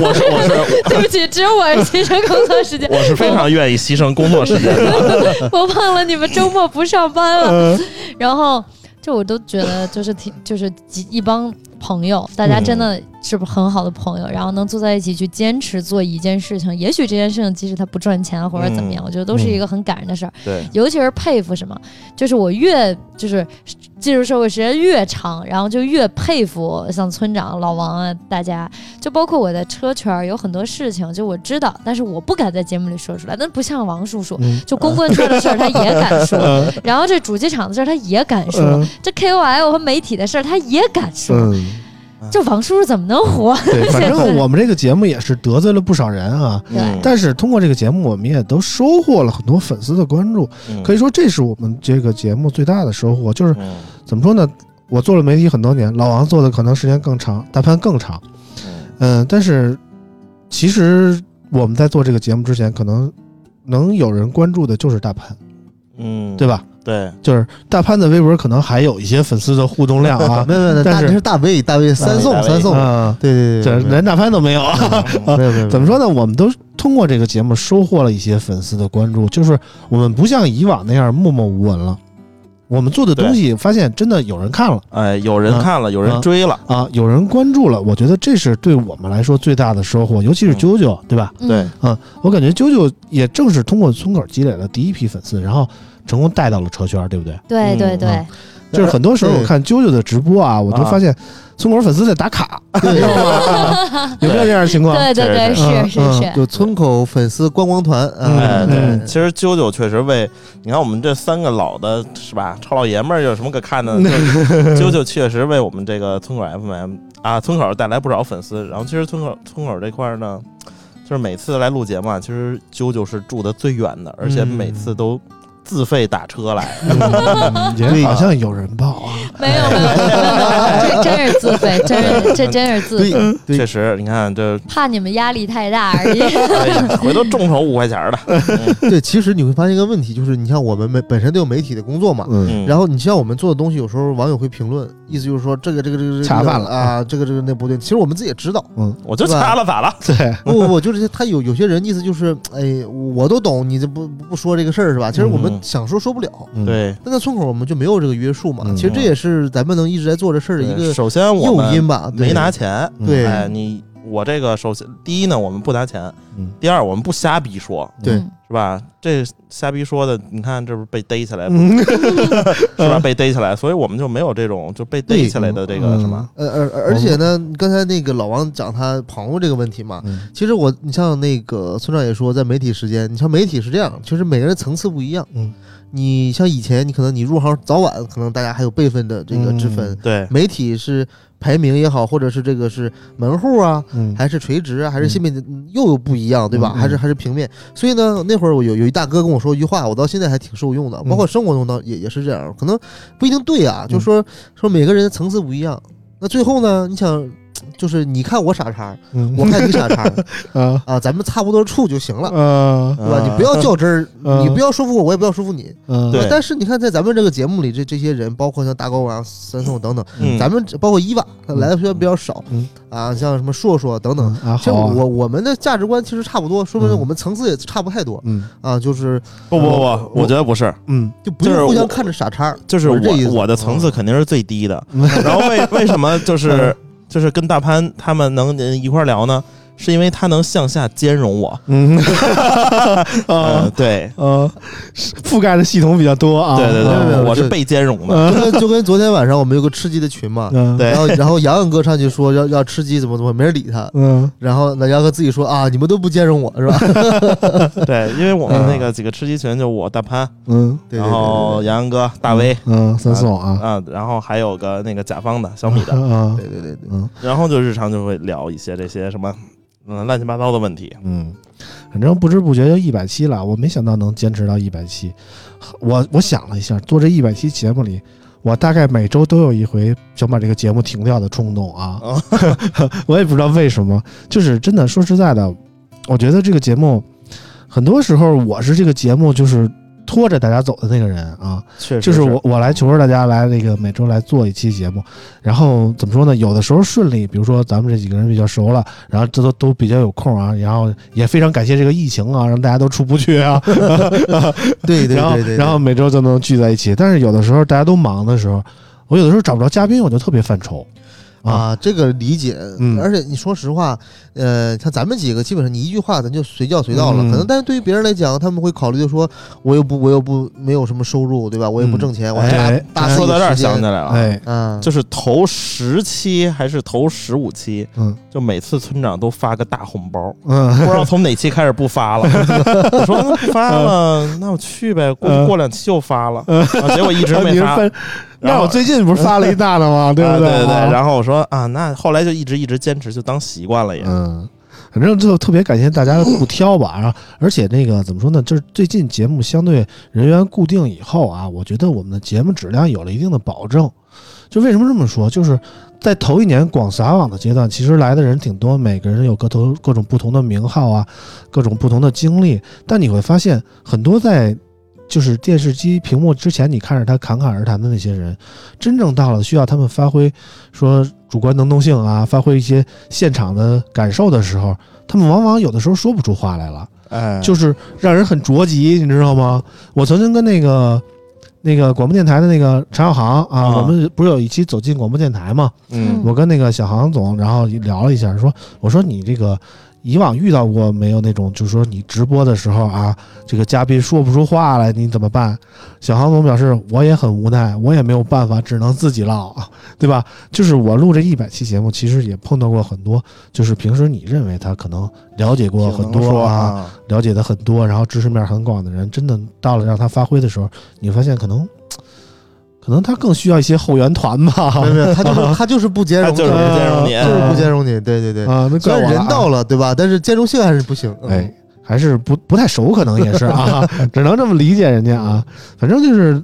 我是我是对不起，只有我是牺牲工作时间。我是非常愿意牺牲工作时间的。我忘了你们周末不上班了。嗯然后这我都觉得就是挺就是几一帮朋友，大家真的是不很好的朋友，然后能坐在一起去坚持做一件事情，也许这件事情即使它不赚钱或者怎么样，嗯我觉得都是一个很感人的事儿。对，尤其是佩服什么，就是我越就是进入社会时间越长，然后就越佩服像村长、老王啊，大家，就包括我在车圈儿有很多事情，就我知道，但是我不敢在节目里说出来。那不像王叔叔，嗯就公关圈的事儿他也敢说，嗯然后这主机厂的事儿他也敢说，嗯这 KOL 和媒体的事儿他也敢说。嗯，这王叔叔怎么能活？对，反正 我们这个节目也是得罪了不少人啊。但是通过这个节目，我们也都收获了很多粉丝的关注，嗯可以说这是我们这个节目最大的收获。就是嗯怎么说呢？我做了媒体很多年，老王做的可能时间更长，大潘更长。嗯嗯，但是其实我们在做这个节目之前，可能能有人关注的就是大潘，嗯，对吧？对，就是大潘的微博可能还有一些粉丝的互动量啊 没有没有，但是大 V 大 V 三送三送，啊，对对对，这连大潘都没有没有没有 怎么说呢？我们都通过这个节目收获了一些粉丝的关注，就是我们不像以往那样默默无闻了。我们做的东西发现真的有人看了。哎，有人看了，有人追了，啊，有人关注了，我觉得这是对我们来说最大的收获，尤其是啾啾啾，对吧？对。嗯，我感觉啾啾也正是通过村口积累了第一批粉丝，然后成功带到了车圈，对不对？对对对，嗯就是很多时候我看啾啾的直播啊，我都发现村口粉丝在打卡，你知道吗？有没有这样的情况？对对对，是是是有村口粉丝观光团嗯哎，啊，对，嗯其实啾啾确实为你看我们这三个老的是吧，臭老爷们儿有什么可看的？就是 啾啾确实为我们这个村口 FM 啊，村口带来不少粉丝。然后其实村口村口这块儿呢，就是每次来录节目啊，其实啾啾是住的最远的，而且每次都自费打车来。嗯也好像有人报啊，没有没有没有，这真是自费，真是这真是自费，对对。确实，你看这，怕你们压力太大而已。哎呀，回头 众筹五块钱儿的，对，其实你会发现一个问题，就是你像我们没本身都有媒体的工作嘛，然后你像我们做的东西，有时候网友会评论，意思就是说这个这个这个这个恰饭了啊，这个这个那不对。其实我们自己也知道，嗯我就掐了咋了？对，不不不，就是他有有些人意思就是，哎，我都懂，你这不不不说这个事儿是吧？其实我们嗯想说说不了。嗯，对，但在村口我们就没有这个约束嘛，嗯其实这也是咱们能一直在做这事儿的一个首先我诱因吧。没拿钱，嗯对哎，你我这个首先第一呢，我们不拿钱，嗯。第二我们不瞎逼说，对。嗯。是吧？这瞎逼说的，你看这不是被逮起来，嗯。是吧？被逮起来，所以我们就没有这种就被逮起来的这个嗯。什么，呃而而而且呢，刚才那个老王讲他朋友这个问题嘛，嗯。其实我你像那个村长也说，在媒体时间，你像媒体是这样，其实每个人层次不一样。嗯，你像以前，你可能你入行早晚，可能大家还有辈分的这个之分。嗯对，媒体是排名也好，或者是这个是门户啊，嗯，还是垂直啊，还是线面的，嗯又有不一样，对吧？还是还是平面。所以呢，那会儿我有有一大哥跟我说一句话，我到现在还挺受用的，嗯包括生活中呢也也是这样，可能不一定对啊，嗯就说说每个人的层次不一样。那最后呢，你想，就是你看我傻叉，嗯我看你傻叉 啊啊，咱们差不多处就行了。啊对吧？你不要较真儿，嗯你不要说服我，我也不要说服你。嗯对但是你看，在咱们这个节目里，这这些人，包括像大高啊、三宋等等，嗯，咱们包括伊娃，他来的虽然比较少嗯啊，像什么硕硕等等，啊其实好啊我我们的价值观其实差不多，说明嗯我们层次也差不太多嗯啊，就是不不不，我觉得不是，嗯就不就是用互相看着傻叉。就是我是这意思我我的层次肯定是最低的，嗯然后为为什么就是就是跟大潘他们能一块聊呢？是因为它能向下兼容我。嗯，呃，啊对，呃，覆盖的系统比较多啊。对对对，我是被兼容的。就跟就跟昨天晚上我们有个吃鸡的群嘛，嗯，对。然后然后洋洋哥上去说要要吃鸡怎么怎么，没人理他。嗯。然后那杨哥自己说啊，你们都不兼容我是吧？对，因为我们那个几个吃鸡群，就我大潘，嗯。对对然后洋洋哥、大威嗯，三四啊。啊，然后还有个那个甲方的小米的，啊。对对对对。对，嗯然后就日常就会聊一些这些什么嗯乱七八糟的问题。嗯，反正不知不觉就一百期了，我没想到能坚持到一百期。我我想了一下，做这一百期节目里，我大概每周都有一回想把这个节目停掉的冲动啊。啊，我也不知道为什么，就是真的说实在的，我觉得这个节目很多时候我是这个节目就是拖着大家走的那个人啊。确实就是我我来求着大家来那个每周来做一期节目，然后怎么说呢？有的时候顺利，比如说咱们这几个人比较熟了，然后这都都比较有空啊，然后也非常感谢这个疫情啊，让大家都出不去啊，对对对 对，然后每周就能聚在一起。但是有的时候大家都忙的时候，我有的时候找不着嘉宾，我就特别犯愁啊。啊，这个理解，嗯。而且你说实话，呃，像咱们几个基本上你一句话咱就随叫随到了，嗯。可能但是对于别人来讲，他们会考虑就说，我又不我又不没有什么收入，对吧？我也不挣钱，我还哎大大说到这儿想起来了，哎，嗯，就是头十期还是头十五期，嗯。就每次村长都发个大红包，嗯。不知道从哪期开始不发了。我说不发了，那我去呗，过嗯过两期又发了，啊结果一直没发。那我最近不是发了一大的吗？对不啊对对然后我说啊，那后来就一直一直坚持，就当习惯了也。嗯，反正就特别感谢大家的不挑吧，然后而且那个怎么说呢，就是最近节目相对人员固定以后啊，我觉得我们的节目质量有了一定的保证。就为什么这么说？就是在头一年广撒网的阶段，其实来的人挺多，每个人有各头各种不同的名号啊，各种不同的经历，但你会发现很多在。就是电视机屏幕之前，你看着他侃侃而谈的那些人，真正到了需要他们发挥说主观能动性啊，发挥一些现场的感受的时候，他们往往有的时候说不出话来了，哎，就是让人很着急，你知道吗？我曾经跟那个那个广播电台的那个陈小航啊，啊我们不是有一期走进广播电台嘛？嗯我跟那个小航总，然后聊了一下，说我说你这个以往遇到过没有那种，就是说你直播的时候啊，这个嘉宾说不出话来，你怎么办？小航总表示我也很无奈，我也没有办法，只能自己唠，对吧？就是我录这一百期节目，其实也碰到过很多，就是平时你认为他可能了解过很多啊，啊，了解的很多，然后知识面很广的人，真的到了让他发挥的时候，你发现可能。可能他更需要一些后援团吧，没有没有，他就是 他就是不兼容你，他就是不兼容你就是不兼容你，对对对。啊，那虽然人到了，对吧？但是兼容性还是不行。嗯哎，还是不不太熟，可能也是啊，只能这么理解人家啊。反正就是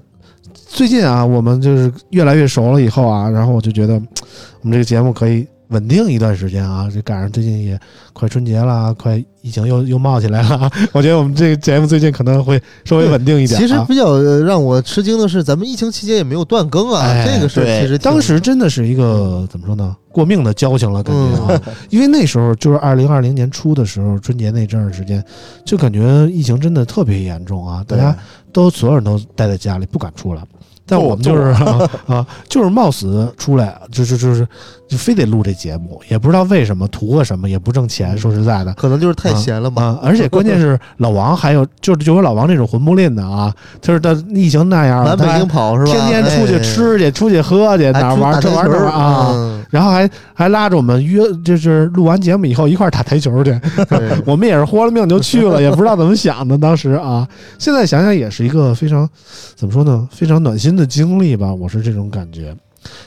最近啊，我们就是越来越熟了以后啊，然后我就觉得我们这个节目可以稳定一段时间啊。这赶上最近也快春节了，快疫情又又冒起来了，我觉得我们这个节目最近可能会稍微稳定一点、啊。其实比较呃让我吃惊的是，咱们疫情期间也没有断更啊，哎这个事儿其实当时真的是一个怎么说呢，过命的交情了，感觉啊，因为那时候就是二零二零年初的时候，春节那阵儿时间，就感觉疫情真的特别严重啊，大家都所有人都待在家里不敢出来。但我们就是啊啊，就是冒死出来，就是就是就非得录这节目，也不知道为什么，图个什么，也不挣钱。说实在的可能就是太闲了吧。啊，而且关键是 老王还有就是就有老王这种混不吝的啊，就是他疫情那样，南北京跑是吧？天天出去哎，吃去，出去喝去，哪玩还出这玩啊，嗯然后还还拉着我们约，就是录完节目以后一块儿打台球去。我们也是豁了命就去了，也不知道怎么想的。当时啊，现在想想也是一个非常怎么说呢，非常暖心的经历吧，我是这种感觉。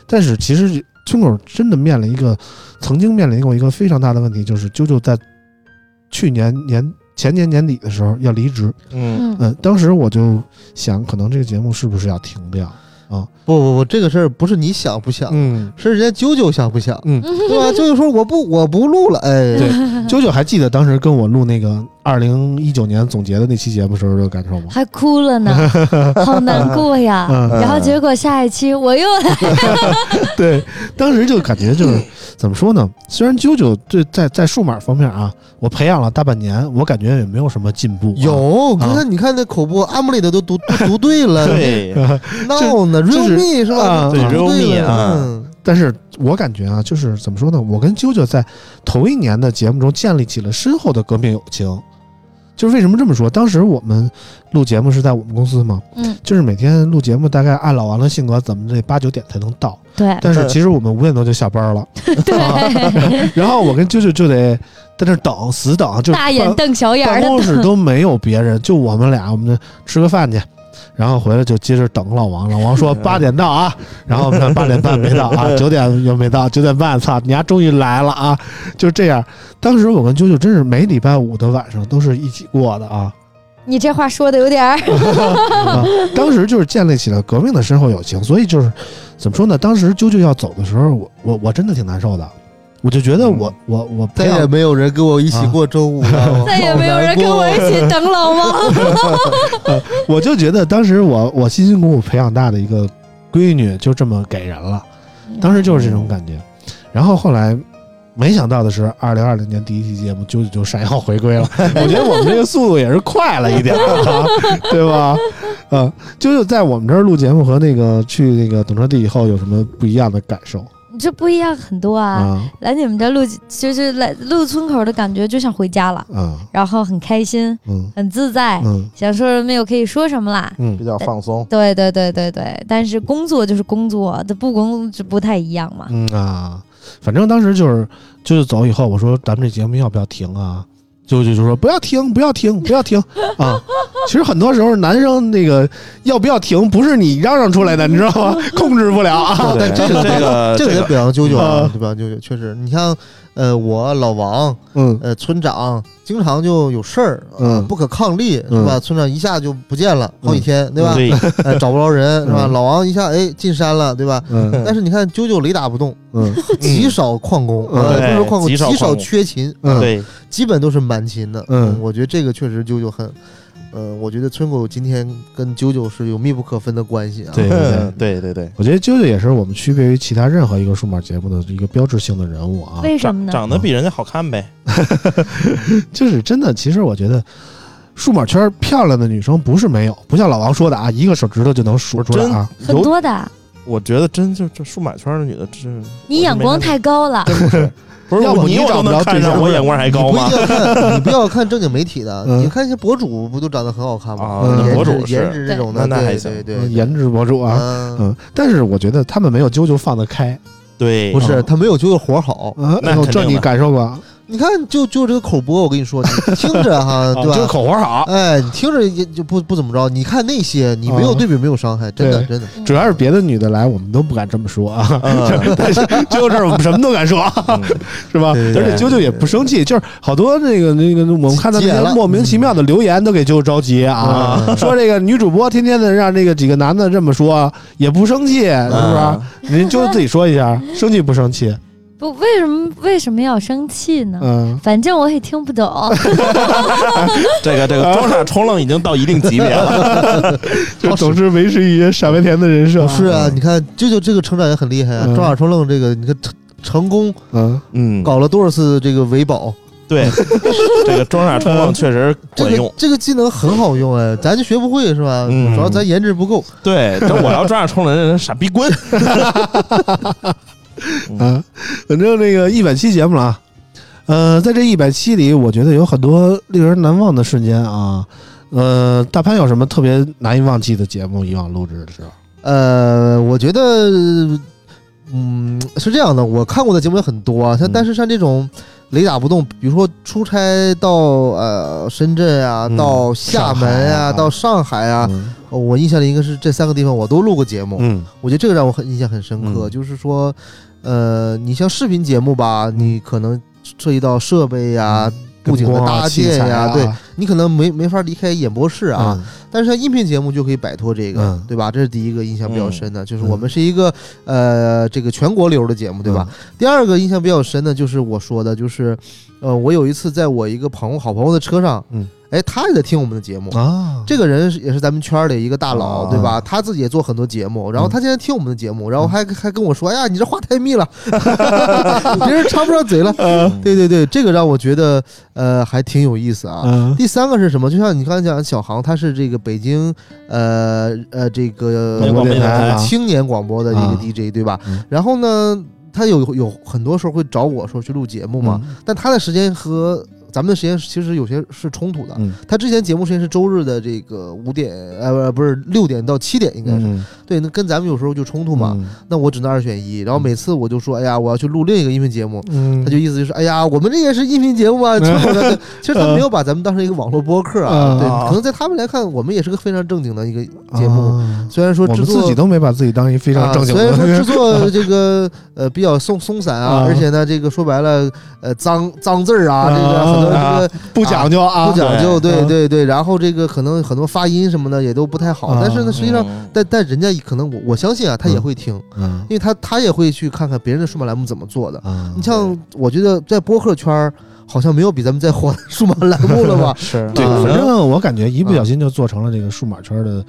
但是其实村口真的面临一个，曾经面临过一个非常大的问题，就是啾啾在去年年前年年底的时候要离职。嗯，嗯嗯，当时我就想，可能这个节目是不是要停掉？啊不不不，这个事儿不是你想不想，嗯是人家啾啾想不想，嗯，对吧？啾啾说我不我不录了，哎，对，啾啾还记得当时跟我录那个二零一九年总结的那期节目时候的感受吗？还哭了呢，好难过呀。嗯然后结果下一期我又来了，对，当时就感觉就是 怎么说呢？虽然啾啾对在在数码方面啊，我培养了大半年，我感觉也没有什么进步、啊。有，你看你看那口播，阿姆里的都读都读对了，对，闹呢就是，realme 是吧？啊对 realme 啊嗯但是我感觉啊，就是怎么说呢？我跟啾啾在头一年的节目中建立起了深厚的革命友情。就是为什么这么说？当时我们录节目是在我们公司嘛，嗯，就是每天录节目，大概按老王的性格，怎么得八九点才能到。对但是其实我们五点多就下班了，对，然后我跟舅舅就得在那等，死等，就大眼瞪小眼办公室都没有别人，就我们俩，我们就吃个饭去，然后回来就接着等老王。老王说 八点到啊，然后我们看八点半没到啊，九点又没到，九点半，操，你丫终于来了啊！就这样，当时我跟啾啾真是每礼拜五的晚上都是一起过的啊。你这话说的有点儿，啊，当时就是建立起了革命的深厚友情，所以就是怎么说呢？当时啾啾要走的时候，我我我真的挺难受的，我就觉得我我我再也没有人跟我一起过周五了，再也没有人跟我一起等老王。我就觉得当时我我辛辛苦苦培养大的一个闺女就这么给人了，当时就是这种感觉。然后后来没想到的是，二零二零年第一期节目啾啾就闪耀回归了。我觉得我们这个速度也是快了一点对吧？嗯，啾啾在我们这儿录节目和那个去那个懂车帝以后有什么不一样的感受你这不一样很多啊！啊？来你们这录，就是来录村口的感觉，就像回家了，啊然后很开心，嗯很自在，嗯想说什么又可以说什么啦。嗯比较放松。对对对对对，但是工作就是工作，这不工就不太一样嘛。嗯啊，反正当时就是就是走以后，我说咱们这节目要不要停啊？舅舅就说不要停，不要停，不要停啊！其实很多时候男生那个要不要停，不是你嚷嚷出来的，你知道吗？控制不了啊。对但这个这个这个得表扬啾啾啊啊，对吧？啾啾确实，你像呃我老王嗯。呃村长经常就有事儿，呃嗯不可抗力嗯是吧？村长一下就不见了好几天，对吧？对，呃找不着人是吧？嗯老王一下哎进山了，对吧？嗯。但是你看啾啾雷打不动，嗯。极少旷工，嗯。呃不是说旷工，极少缺勤，嗯。对，基本都是满勤的。嗯。我觉得这个确实啾啾很，呃，我觉得村口今天跟啾啾是有密不可分的关系啊。对对对。对对对，我觉得啾啾也是我们区别于其他任何一个数码节目的一个标志性的人物啊，为什么呢？长长得比人家好看呗。就是真的。其实我觉得，数码圈漂亮的女生不是没有，不像老王说的啊，一个手指头就能数出来啊。很，多的，我觉得真就这数码圈的女的，这你眼光太高了。真不是，要不你找不着能看上，对象我眼光还高吗 你？不要看，正经媒体的，嗯你看一些博主不都长得很好看吗？博主颜值这种的，那那还行对对颜值博主啊，嗯，嗯，但是我觉得他们没有啾啾放得开对，不是他没有啾啾活好。啊，那这你感受过？你看，就就这个口播，我跟你说，你 听着哈，对吧这个？口活好，哎，你听着也就不不怎么着。你看那些，你没有啊对比，没有伤害，真的真的。主要是别的女的来，我们都不敢这么说 啊。嗯但是啾啾这儿我们什么都敢说，嗯 是吧？而且啾啾也不生气，就是好多那个那个我们看到那些莫名其妙的留言都给啾啾着急啊，嗯说这个女主播天天的让这个几个男的这么说，也不生气，是不嗯是？您啾啾自己说一下，生气不生气？不，为什么为什么要生气呢？嗯，反正我也听不懂。这个这个装傻充愣已经到一定级别了。就总是维持一些傻白甜的人设。是啊，你看舅舅这个成长也很厉害啊，嗯装傻充愣这个，你看成成功嗯，嗯，搞了多少次这个维保，对，这个装傻充愣确实这个管用。这个技能很好用哎，咱就学不会是吧？嗯主要咱颜值不够。对，但我要装傻充愣，人傻逼滚。啊，反正那个一百期节目了啊，呃，在这一百期里，我觉得有很多令人难忘的瞬间啊。呃，大潘有什么特别难以忘记的节目？以往录制的时候，呃，我觉得，嗯，是这样的，我看过的节目也很多啊，像嗯。但是像这种雷打不动，比如说出差到呃深圳啊，嗯。到厦门上啊。到上海啊，嗯呃我印象里应该是这三个地方我都录过节目，嗯我觉得这个让我很印象很深刻，嗯就是说，呃，你像视频节目吧，你可能涉及到设备呀、布景的灯光啊搭器材建呀，啊对你可能没没法离开演播室啊。嗯但是像音频节目就可以摆脱这个，嗯对吧？这是第一个印象比较深的，就是嗯我们是一个呃这个全国流的节目，对吧？第二个印象比较深的就是我说的，就是呃我有一次在我一个朋友好朋友的车上，嗯，哎，他也在听我们的节目。啊，这个人也是咱们圈儿里一个大佬，啊对吧？他自己也做很多节目，然后嗯他现在听我们的节目，然后还还跟我说：“哎呀，你这话太密了，别人插不上嘴了。”对对对，这个让我觉得呃还挺有意思啊。嗯第三个是什么？就像你刚才讲，小航他是这个北京呃呃这个青年广播的一个啊 DJ 对吧嗯？然后呢，他有有很多时候会找我说去录节目嘛，嗯但他的时间和咱们的时间其实有些是冲突的。嗯他之前节目时间是周日的这个五点，呃，不是六点到七点，应该是、嗯对。那跟咱们有时候就冲突嘛，嗯那我只能二选一。然后每次我就说，哎呀，我要去录另一个音频节目，嗯，他就意思就是，哎呀，我们这也是音频节目啊。其实他没有把咱们当成一个网络播客啊，嗯对，啊可能在他们来看，我们也是个非常正经的一个节目。啊虽然说我制作们自己都没把自己当一非常正经啊。虽然说的 制作这个呃比较松松散啊，啊而且呢，这个说白了，呃脏脏字儿啊，这个很多这啊个不讲究啊，不讲究，对嗯。对对。然后这个可能很多发音什么的也都不太好，啊。但是呢，实际上，嗯。但但人家可能我我相信啊，他也会听，嗯。因为他他也会去看看别人的数码栏目怎么做的。啊，你像我觉得在播客圈儿，好像没有比咱们再火的数码栏目了吧？是。对，啊。反正我感觉一不小心就做成了这个数码圈的。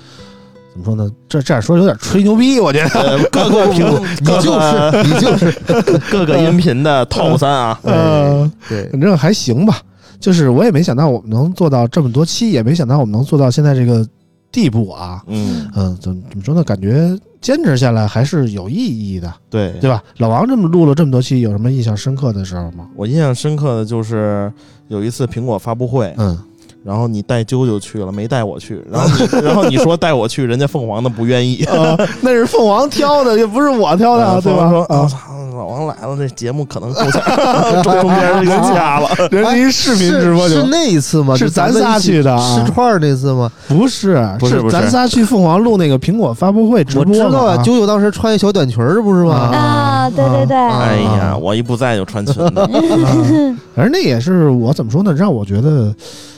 怎么说呢？这这样说有点吹牛逼，我觉得。呃各个 评你就是你就是，各个音频的 top 三啊，嗯，对反正还行吧。就是我也没想到我们能做到这么多期，也没想到我们能做到现在这个地步啊。嗯，嗯，怎么怎么说呢？感觉坚持下来还是有意义的，对对吧？老王这么录了这么多期，有什么印象深刻的时候吗？我印象深刻的就是有一次苹果发布会，嗯，然后你带啾啾去了，没带我去，然后你然后你说带我去，人家凤凰的不愿意，啊，那是凤凰挑的，又不是我挑的，对吧？说：“我啊，操，老王来了，这节目可能够呛，中中间就给掐了。人家一视频直播就是那一次吗？是就咱咱仨去的啊吃串儿那次吗？不是，不是咱仨去凤凰录那个苹果发布会直我播知道啊，嘛啾啾当时穿一小短裙儿，不是吗？啊，对对对，啊哎呀，我一不在就穿裙子，啊反正那也是我怎么说呢，让我觉得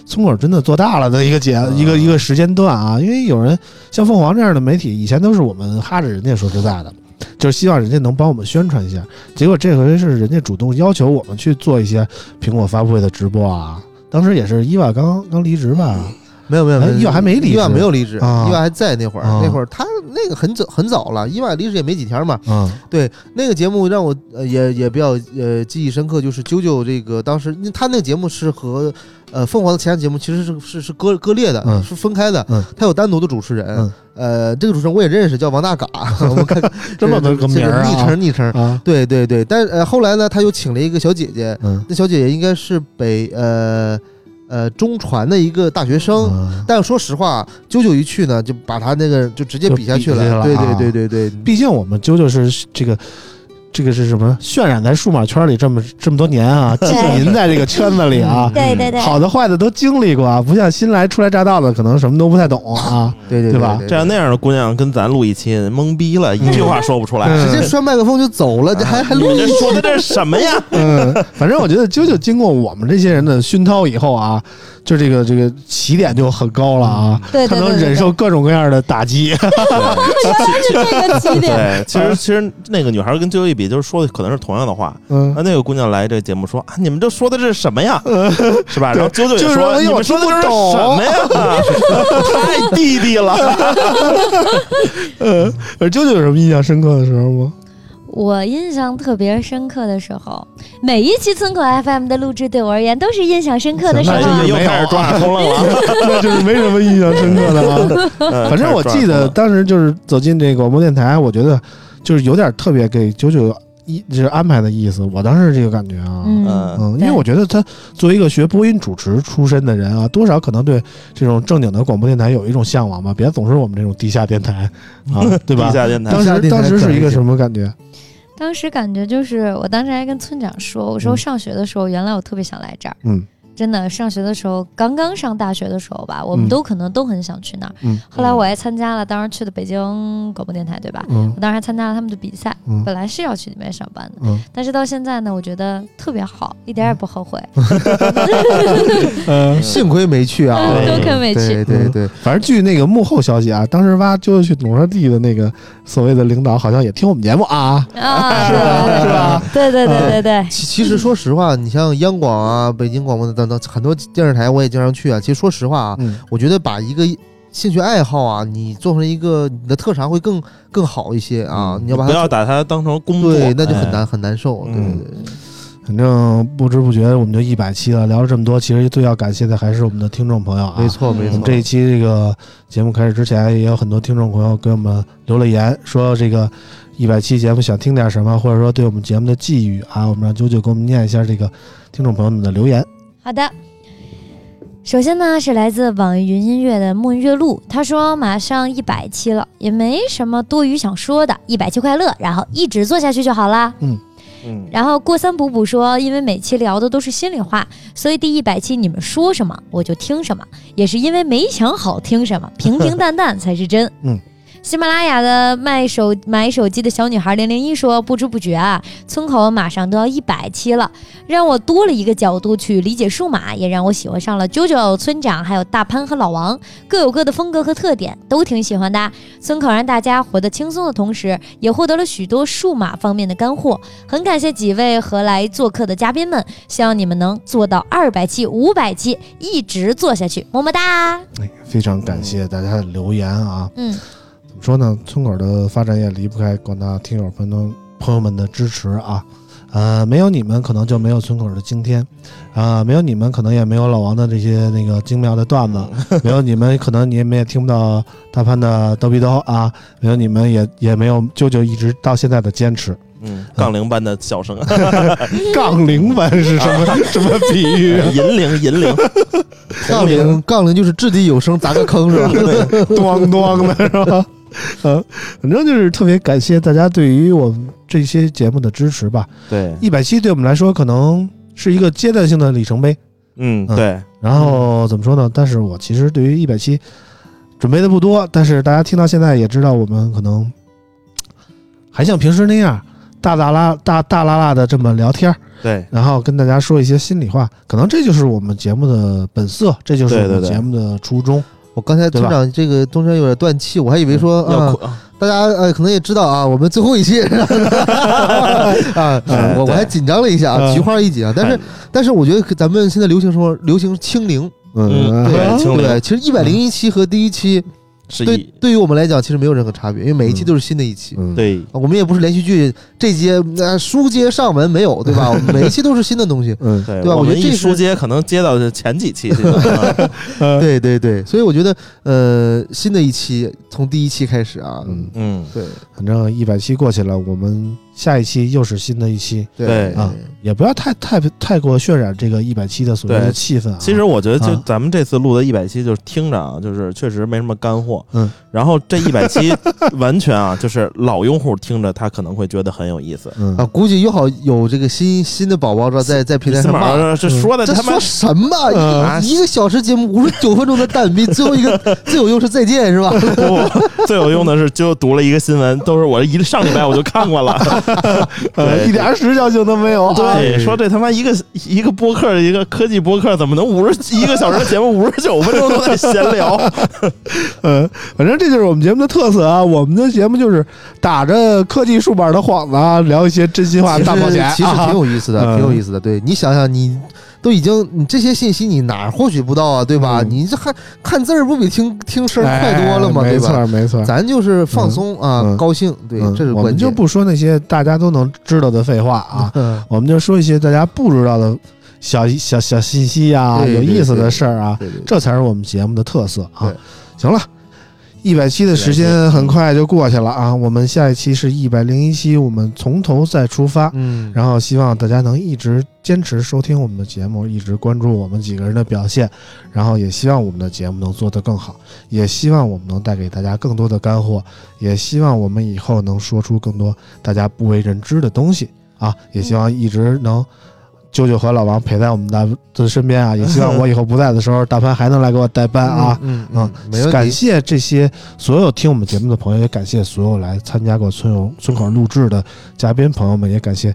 村口真的做大了的一个节一个一个时间段啊，因为有人像凤凰这样的媒体，以前都是我们哈着人家，说实在的，就是希望人家能帮我们宣传一下，结果这回是人家主动要求我们去做一些苹果发布会的直播啊。当时也是伊娃刚刚离职吧，没有没有，没有哎伊娃还没离职。伊娃没有离职，啊。伊娃还在那会儿，啊。那会儿他那个很早很早了，伊娃离职也没几天嘛。嗯。对那个节目让我呃也也比较呃记忆深刻，就是啾啾这个当时他那个节目是和呃凤凰的其他节目其实是是是割割裂的，嗯是分开的。嗯他有单独的主持人，嗯呃，这个主持人我也认识，叫王大嘎，我看 这么个这名儿啊昵称昵称。啊对对对，但呃后来呢，他又请了一个小姐姐，嗯那小姐姐应该是北呃呃中传的一个大学生。嗯但说实话，啾啾一去呢，就把他那个就直接比下去了对啊对对对对，毕竟我们啾啾是这个。这个是什么？渲染在数码圈里这么这么多年啊，浸淫在这个圈子里啊，对对对，好的坏的都经历过啊，不像新来初来乍到的，可能什么都不太懂啊。对对对吧这样那样的姑娘跟咱录一期，懵逼了，一句话说不出来。嗯直接摔麦克风就走了，这还还录你这说的这是什么呀？嗯，反正我觉得啾啾经过我们这些人的熏陶以后啊，就这个这个起点就很高了啊，他对对对对能忍受各种各样的打击。对这个起点，对，其实其实那个女孩跟啾啾一比，就是说的可能是同样的话。嗯那，那个姑娘来这节目说啊，你们这说的这是什么呀？是吧？然后啾啾也就是说，你我们说的这是什么呀？太弟弟了。呃，而啾啾有什么印象深刻的时候吗？我印象特别深刻的时候，每一期村口 FM 的录制对我而言都是印象深刻的时那候是。又开始抓了 就是没什么印象深刻的啊。呃 反正我记得当时就是走进这个广播电台，我觉得就是有点特别给九九一就是安排的意思。我当时这个感觉啊，嗯，嗯，嗯，因为我觉得他作为一个学播音主持出身的人啊，多少可能对这种正经的广播电台有一种向往吧，别总是我们这种地下电台啊，对吧 地？下电台当时当时是一个什么感觉？当时感觉就是，我当时还跟村长说，我说嗯上学的时候，原来我特别想来这儿。嗯真的，上学的时候，刚刚上大学的时候吧，我们嗯都可能都很想去那儿。嗯后来我还参加了，当时去的北京广播电台，对吧？嗯我当时还参加了他们的比赛，嗯本来是要去里面上班的，嗯但是到现在呢，我觉得特别好，一点也不后悔。呃，幸亏没去啊，嗯对多亏没去对。对对，反正据那个幕后消息啊，当时挖啾啾去农车地的那个所谓的领导，好像也听我们节目啊。啊，是吧是吧？对对对对对，其其实说实话，你像央广啊、北京广播的，等等很多电视台我也经常去啊。其实说实话啊，嗯我觉得把一个兴趣爱好啊，你做成一个你的特长会更更好一些啊。你要把它不要把它当成工作，对，那就很难、哎很难受。对对嗯对，反正不知不觉我们就一百期了，聊了这么多，其实最要感谢的还是我们的听众朋友啊。没错没错我们。这一期这个节目开始之前，也有很多听众朋友给我们留了言，说这个一百期节目想听点什么，或者说对我们节目的寄语啊，我们让九九给我们念一下这个听众朋友们的留言。好的。首先呢，是来自网易云音乐的梦月露，他说马上一百期了，也没什么多余想说的，一百期快乐，然后一直做下去就好啦。嗯，然后过三补补说，因为每期聊的都是心里话，所以第一百期你们说什么我就听什么，也是因为没想好听什么，平平淡淡才是真。嗯。喜马拉雅的卖手买手机的小女孩零零一说：“不知不觉啊，村口马上都要一百期了，让我多了一个角度去理解数码，也让我喜欢上了九九村长，还有大潘和老王，各有各的风格和特点，都挺喜欢的。村口让大家活得轻松的同时，也获得了许多数码方面的干货。很感谢几位和来做客的嘉宾们，希望你们能做到二百期、五百期，一直做下去，么么哒。哎，非常感谢大家的留言啊！嗯，说呢？村口的发展也离不开广大听友朋友朋友们的支持啊。呃，没有你们，可能就没有村口的今天，啊、没有你们，可能也没有老王的这些那个精妙的段子，没有你们，可能你们也听不到大潘的逗逼逗啊，没有你们也也没有舅舅一直到现在的坚持。嗯，杠铃般的笑声，杠铃般是什么 什么比喻啊？银铃银铃，杠铃杠铃就是掷地有声，砸个坑是吧？咣咣的是吧？嗯，反正就是特别感谢大家对于我们这些节目的支持吧。对，一百期对我们来说可能是一个阶段性的里程碑。嗯嗯对，然后怎么说呢？但是我其实对于一百期准备的不多，但是大家听到现在也知道，我们可能还像平时那样大大拉大大拉拉的这么聊天儿，对，然后跟大家说一些心里话。可能这就是我们节目的本色，这就是我们节目的初衷。我刚才村长这个中间有点断气，我还以为说啊，大家呃可能也知道啊，我们最后一期啊，我我还紧张了一下啊，嗯。菊花一紧啊，但是但是我觉得咱们现在流行说流行清零，嗯对清零。对，其实一百零一期和第一期对是对，对于我们来讲其实没有任何差别，因为每一期都是新的一期。嗯，对，啊我们也不是连续剧这节呃书接上文没有，对吧？每一期都是新的东西。嗯，对对吧？我觉得这是书接可能接到前几期 对对对，所以我觉得呃新的一期从第一期开始啊，嗯，嗯，对。反正一百期过去了，我们下一期又是新的一期对啊，也不要太太太过渲染这个一百期的所谓的气氛啊。其实我觉得，就啊咱们这次录的一百期，就是听着啊，就是确实没什么干货。嗯，然后这一百期 完全啊，就是老用户听着他可能会觉得很有意思。嗯啊，估计又好有这个新新的宝宝知道在在平台司马上骂。这说的这他妈说什么？嗯一一个小时节目五十九分钟的蛋逼最后一个 最有用是再见是吧？不，最有用的是就读了一个新闻，都是我一上礼拜我就看过了。一点时效性都没有。对，说这他妈一个一个播客，一个科技播客，怎么能五十一个小时的节目五十九分钟都在闲聊？嗯，反正这就是我们节目的特色啊。我们的节目就是打着科技数码的幌子啊，聊一些真心话大冒险其实啊挺有意思的，嗯挺有意思的。对你想想，你都已经你这些信息你哪儿获取不到啊？对吧？嗯你这还看字儿不比听听声儿快多了吗？哎没对吧？错没错。咱就是放松啊，嗯高兴，对，嗯这是我们就。不说那些大家都能知道的废话啊，嗯我们就说一些大家不知道的小小小信息呀、对有意思的事儿啊，这才是我们节目的特色啊。行了，一百期的时间很快就过去了啊，我们下一期是一百零一期，我们从头再出发。嗯，然后希望大家能一直坚持收听我们的节目，一直关注我们几个人的表现，然后也希望我们的节目能做得更好，也希望我们能带给大家更多的干货，也希望我们以后能说出更多大家不为人知的东西啊！也希望一直能啾啾和老王陪在我们的的身边啊！也希望我以后不在的时候，大潘还能来给我代班啊！嗯嗯，没问题。感谢这些所有听我们节目的朋友，也感谢所有来参加过村口村口录制的嘉宾朋友们，也感谢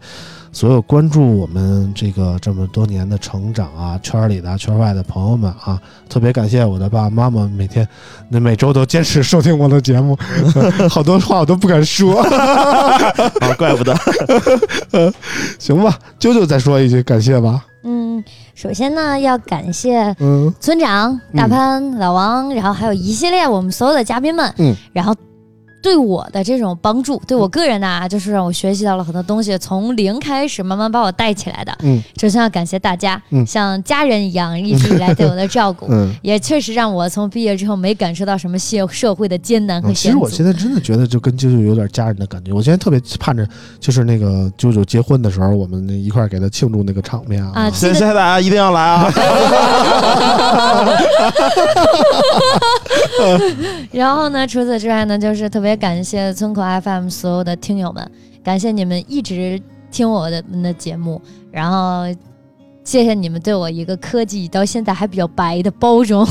所有关注我们这个这么多年的成长啊，圈里的、圈外的朋友们啊，特别感谢我的爸爸妈妈，每天那每周都坚持收听我的节目，好多话我都不敢说，啊，怪不得。行吧，啾啾再说一句感谢吧。嗯，嗯，首先呢，要感谢嗯村长、大潘、老王，然后还有一系列我们所有的嘉宾们，嗯，然后对我的这种帮助，对我个人呢、就是让我学习到了很多东西，从零开始慢慢把我带起来的。嗯，首先要感谢大家，嗯像家人一样一直以来对我的照顾，嗯。也确实让我从毕业之后没感受到什么社社会的艰难和嗯其险阻。实我现在真的觉得就跟舅舅有点家人的感觉。我现在特别盼着，就是那个舅舅结婚的时候，我们一块儿给他庆祝那个场面啊，谢谢大家一定要来啊！然后呢，除此之外呢，就是特别感谢村口 FM 所有的听友们，感谢你们一直听我的们的节目，然后谢谢你们对我一个科技到现在还比较白的包容，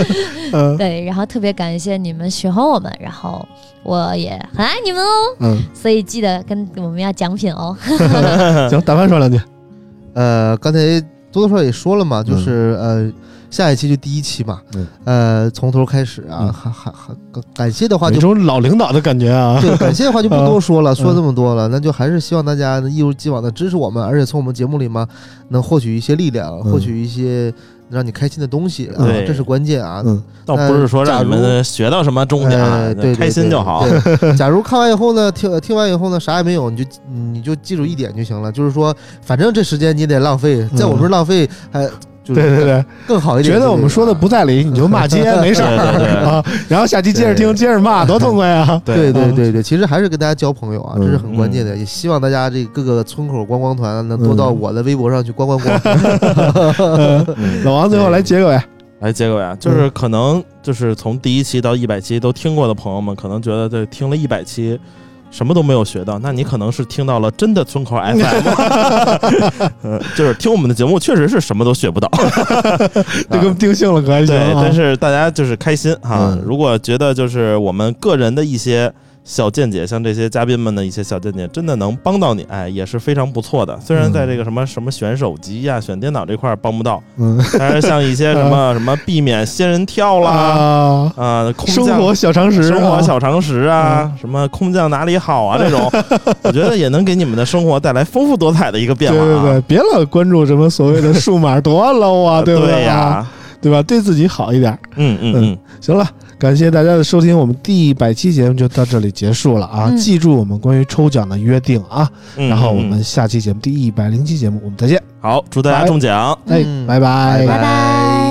嗯。对，然后特别感谢你们喜欢我们，然后我也很爱你们哦，嗯，所以记得跟我们要奖品哦。行，大潘说两句。呃，刚才多多少少也说了嘛，就是、呃，下一期就第一期嘛，嗯呃，从头开始啊，嗯还还还感感谢的话就有种老领导的感觉啊。对，感谢的话就不多说了，嗯说这么多了，那就还是希望大家一如既往的支持我们，而且从我们节目里嘛，能获取一些力量，嗯获取一些让你开心的东西这是关键啊。嗯倒不是说让你们学到什么重点啊呃，对，开心就好。。对 对假如看完以后呢，听听完以后呢，啥也没有，你就你就记住一点就行了，就是说，反正这时间你得浪费，在我们这儿浪费还就是对对对，更好一点。觉得我们说的不在理，你就骂街，没事儿啊。然后下期接着听，接着骂，多痛快啊！对对对对，其实还是跟大家交朋友啊，嗯这是很关键的。也希望大家这各个村口观光团能多到嗯我的微博上去观观光。嗯 老王最后来结个尾。来，结尾啊，就是可能就是从第一期到一百期都听过的朋友们，可能觉得这听了一百期。什么都没有学到，那你可能是听到了真的村口 FM，呃，就是听我们的节目，确实是什么都学不到。这个定性了可还行对，啊？但是大家就是开心哈。嗯如果觉得就是我们个人的一些小见解，像这些嘉宾们的一些小见解，真的能帮到你，哎，也是非常不错的。虽然在这个什么什么选手机呀、选电脑这块儿帮不到，嗯但是像一些什么什么避免仙人跳啦。啊，啊，空降生活小常识，生活啊小常识啊，什么空降哪里好啊，这种，我觉得也能给你们的生活带来丰富多彩的一个变化啊。对对对，别老关注什么所谓的数码多 low 啊，对不对啊？呀，对吧？对自己好一点。嗯嗯嗯，行了，感谢大家的收听，我们第一百期节目就到这里结束了啊！嗯记住我们关于抽奖的约定啊，嗯然后我嗯们下期节目第一百零期节目我们再见，好，祝大家中奖。哎，拜拜拜拜。